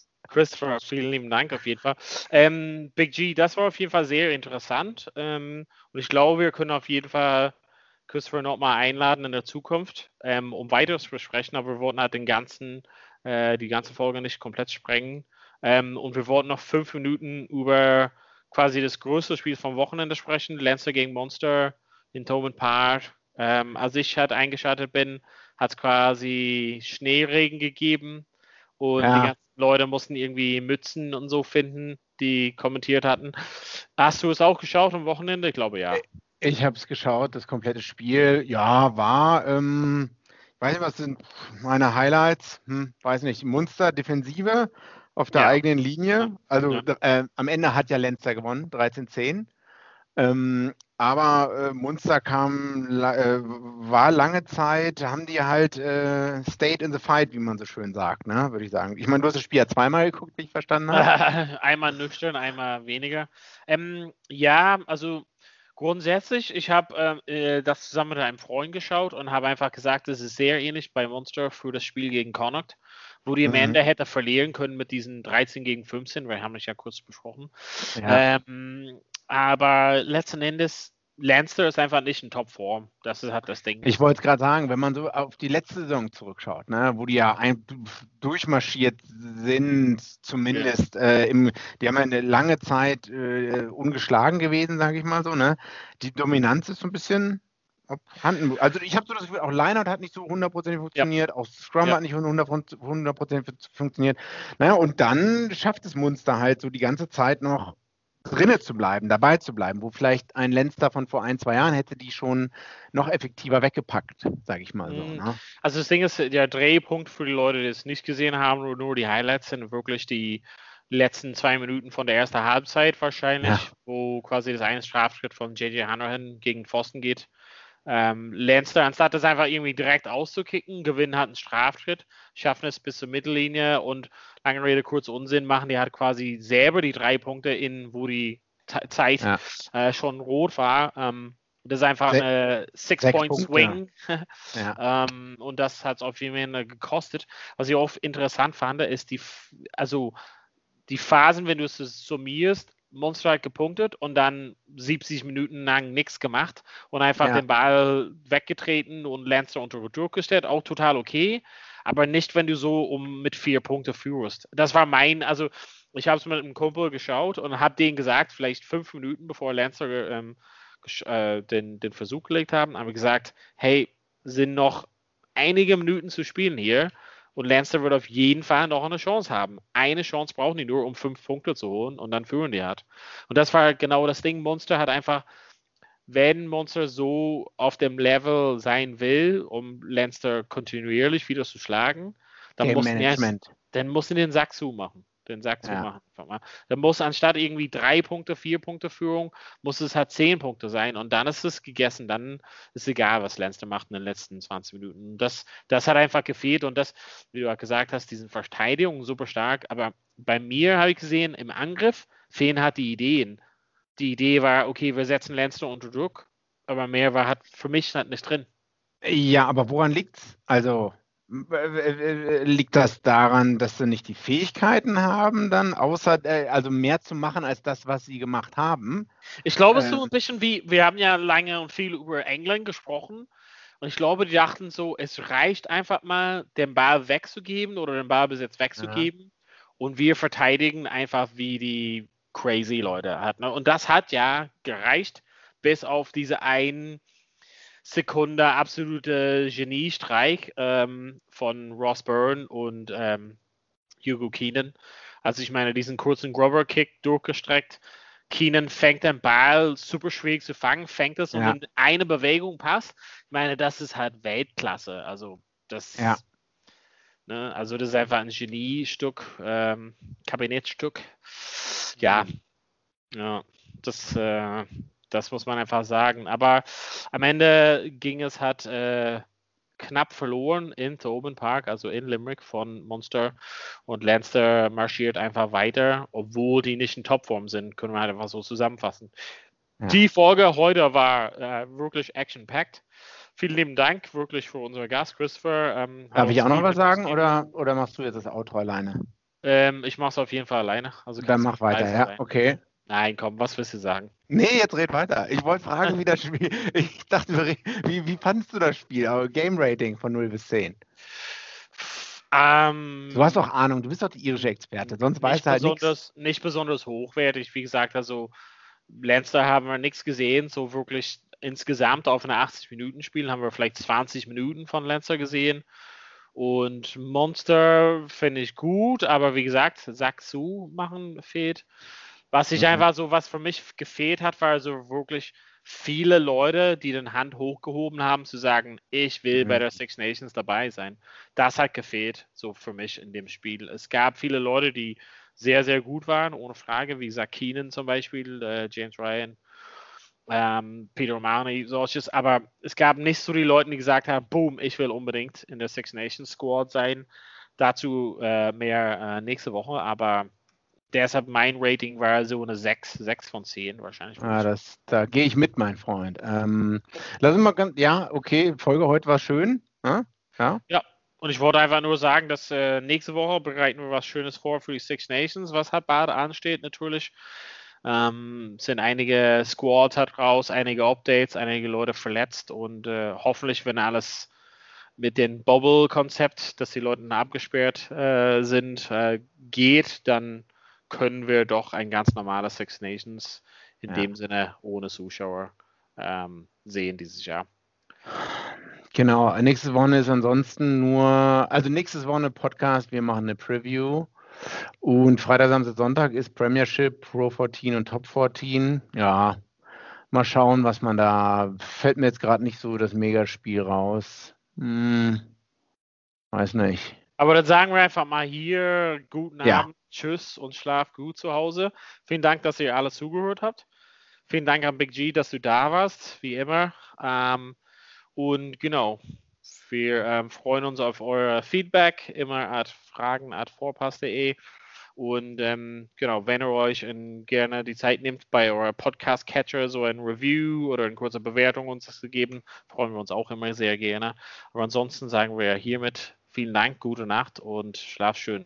Christopher, vielen lieben Dank auf jeden Fall. Ähm, Big G, das war auf jeden Fall sehr interessant. Ähm, und ich glaube, wir können auf jeden Fall Christopher nochmal einladen in der Zukunft, ähm, um weiteres zu besprechen. Aber wir wollten halt den ganzen, äh, die ganze Folge nicht komplett sprengen. Ähm, und wir wollten noch fünf Minuten über quasi das größte Spiel vom Wochenende sprechen. Lancer gegen Monster in Tobin Park. Ähm, als ich halt eingeschaltet bin, hat es quasi Schneeregen gegeben und Ja. die ganzen Leute mussten irgendwie Mützen und so finden, die kommentiert hatten. Hast du es auch geschaut am Wochenende? Ich glaube ja. Ich habe es geschaut, das komplette Spiel. Ja, war, ähm, ich weiß nicht, was sind meine Highlights? Hm, weiß nicht, Munster Defensive auf der Ja. eigenen Linie. Also Ja. äh, am Ende hat ja Lenzer gewonnen, 13-10. Ähm, aber äh, Munster kam, äh, war lange Zeit, haben die halt äh, stayed in the fight, wie man so schön sagt, ne, würde ich sagen. Ich meine, du hast das Spiel ja zweimal geguckt, wie ich verstanden habe. <laughs> einmal nüchtern, einmal weniger. Ähm, ja, also Grundsätzlich, ich habe äh, das zusammen mit einem Freund geschaut und habe einfach gesagt, es ist sehr ähnlich bei Monster für das Spiel gegen Connacht, wo die am mhm. Hätte verlieren können mit diesen 13 gegen 15, wir haben das ja kurz besprochen. Ja. Ähm, aber letzten Endes Lancer ist einfach nicht in Topform. Das ist halt das Ding. Ich wollte es gerade sagen, wenn man so auf die letzte Saison zurückschaut, ne, wo die ja ein, durchmarschiert sind, zumindest ja. äh, im, die haben ja eine lange Zeit äh, ungeschlagen gewesen, sage ich mal so. Ne? Die Dominanz ist so ein bisschen Handen, also ich habe so das Gefühl, auch Lineout hat nicht so hundertprozentig funktioniert, ja. auch Scrum ja. hat nicht hundertprozentig funktioniert. Naja, und dann schafft es Munster halt so die ganze Zeit noch drinne zu bleiben, dabei zu bleiben, wo vielleicht ein Lenster von vor ein, zwei Jahren hätte die schon noch effektiver weggepackt, sage ich mal so. Mhm. Ne? Also das Ding ist, der Drehpunkt für die Leute, die es nicht gesehen haben, nur, nur die Highlights sind wirklich die letzten zwei Minuten von der ersten Halbzeit wahrscheinlich, ja. wo quasi das eine Strafschritt von JJ Hanrahan gegen Pfosten geht. Ähm, Lanster, anstatt das einfach irgendwie direkt auszukicken, gewinnen hat einen Strafschritt, schaffen es bis zur Mittellinie und lange Rede, kurz Unsinn machen. Die hat quasi selber die drei Punkte in, wo die Zeit ja. äh, schon rot war. Ähm, das ist einfach Se eine Six-Point-Swing. Ja. <laughs> ähm, und das hat es auf jeden Fall gekostet. Was ich auch interessant fand, ist die, also die Phasen, wenn du es summierst, Monster hat gepunktet und dann 70 Minuten lang nichts gemacht und einfach ja. den Ball weggetreten und Lancer unter Druck gestellt, auch total okay, aber nicht, wenn du so um mit vier Punkte führst. Das war mein, also ich habe es mit einem Kumpel geschaut und habe denen gesagt, vielleicht fünf Minuten bevor Lancer ähm, äh, den, den Versuch gelegt haben, haben wir gesagt, hey, sind noch einige Minuten zu spielen hier und Lancer wird auf jeden Fall noch eine Chance haben. Eine Chance brauchen die nur, um fünf Punkte zu holen und dann führen die halt. Und das war genau das Ding. Monster hat einfach, wenn Monster so auf dem Level sein will, um Lancer kontinuierlich wieder zu schlagen, dann muss, dann muss er den Sack zumachen den Sack zu ja. machen. Dann muss anstatt irgendwie drei Punkte, vier Punkte Führung, muss es halt zehn Punkte sein und dann ist es gegessen. Dann ist egal, was Lance macht in den letzten 20 Minuten. Das, das hat einfach gefehlt und das, wie du auch gesagt hast, diesen Verteidigung super stark. Aber bei mir habe ich gesehen, im Angriff fehlen halt die Ideen. Die Idee war, okay, wir setzen Lance unter Druck, aber mehr war halt für mich halt nicht drin. Ja, aber woran liegt's? Also, Liegt das daran, dass sie nicht die Fähigkeiten haben, dann außer äh, also mehr zu machen als das, was sie gemacht haben? Ich glaube, es ist so äh. ein bisschen wie, wir haben ja lange und viel über England gesprochen und ich glaube, die dachten so, es reicht einfach mal, den Ball wegzugeben oder den Ballbesitz wegzugeben ja. und wir verteidigen einfach wie die crazy Leute hat. Ne? Und das hat ja gereicht, bis auf diese einen Sekunde absolute Geniestreich ähm, von Ross Byrne und ähm, Hugo Keenan. Also ich meine, diesen kurzen Grubber-Kick durchgestreckt. Keenan fängt den Ball super schwierig zu fangen, fängt es ja. und in eine Bewegung passt. Ich meine, das ist halt Weltklasse. Also das, ja. ne, also das ist einfach ein Geniestück, ähm, Kabinettstück. Ja, ja, das, äh, das muss man einfach sagen. Aber am Ende ging es halt äh, knapp verloren in Tobin Park, also in Limerick von Monster. Und Lancer marschiert einfach weiter, obwohl die nicht in Topform sind, können wir halt einfach so zusammenfassen. Ja. Die Folge heute war äh, wirklich action-packed. Vielen lieben Dank wirklich für unseren Gast, Christopher. Ähm, Darf ich auch noch was sagen oder, oder machst du jetzt das Outro alleine? Ähm, ich mache es auf jeden Fall alleine. Also Dann mach weiter, ja. Rein. Okay. Nein, komm, was willst du sagen? Nee, jetzt red weiter. Ich wollte fragen, wie das <laughs> Spiel. Ich dachte, wie, wie fandest du das Spiel? Aber Game Rating von 0 bis 10. Ähm, du hast doch Ahnung, du bist doch die irische Experte, sonst weißt du halt nichts. Nicht besonders hochwertig, wie gesagt, also Lancer haben wir nichts gesehen, so wirklich insgesamt auf einer 80-Minuten-Spiel haben wir vielleicht 20 Minuten von Lancer gesehen. Und Monster finde ich gut, aber wie gesagt, Sack zu machen fehlt. Was sich mhm. einfach so, was für mich gefehlt hat, war also wirklich viele Leute, die den Hand hochgehoben haben, zu sagen, ich will mhm. bei der Six Nations dabei sein. Das hat gefehlt, so für mich in dem Spiel. Es gab viele Leute, die sehr, sehr gut waren, ohne Frage, wie gesagt, Keenan zum Beispiel, äh, James Ryan, ähm, Peter O'Malley, solches, aber es gab nicht so die Leute, die gesagt haben, boom, ich will unbedingt in der Six Nations Squad sein. Dazu äh, mehr äh, nächste Woche, aber deshalb mein Rating war so eine 6, 6 von 10 wahrscheinlich. Ah, das, da gehe ich mit, mein Freund. Ähm, lass uns mal ganz, ja, okay, Folge heute war schön. Ja, ja. ja. Und ich wollte einfach nur sagen, dass äh, nächste Woche bereiten wir was Schönes vor für die Six Nations, was halt bald ansteht natürlich. Ähm, sind einige Squads halt raus, einige Updates, einige Leute verletzt und äh, hoffentlich, wenn alles mit dem Bubble-Konzept, dass die Leute abgesperrt äh, sind, äh, geht, dann können wir doch ein ganz normales Six Nations in ja. dem Sinne ohne Zuschauer ähm, sehen dieses Jahr. Genau, nächstes Woche ist ansonsten nur, also nächstes Woche eine Podcast, wir machen eine Preview. Und Freitag, Samstag, Sonntag ist Premiership, Pro 14 und Top 14. Ja, mal schauen, was man da. Fällt mir jetzt gerade nicht so das Megaspiel raus. Hm, weiß nicht. Aber dann sagen wir einfach mal hier guten ja. Abend, tschüss und schlaf gut zu Hause. Vielen Dank, dass ihr alle zugehört habt. Vielen Dank an Big G, dass du da warst, wie immer. Ähm, und genau, wir ähm, freuen uns auf euer Feedback, immer at fragen at vorpass.de. Und ähm, genau, wenn ihr euch gerne die Zeit nehmt, bei eurer Podcast-Catcher so ein Review oder eine kurze Bewertung uns zu geben, freuen wir uns auch immer sehr gerne. Aber ansonsten sagen wir hiermit vielen Dank, gute Nacht und schlaf schön.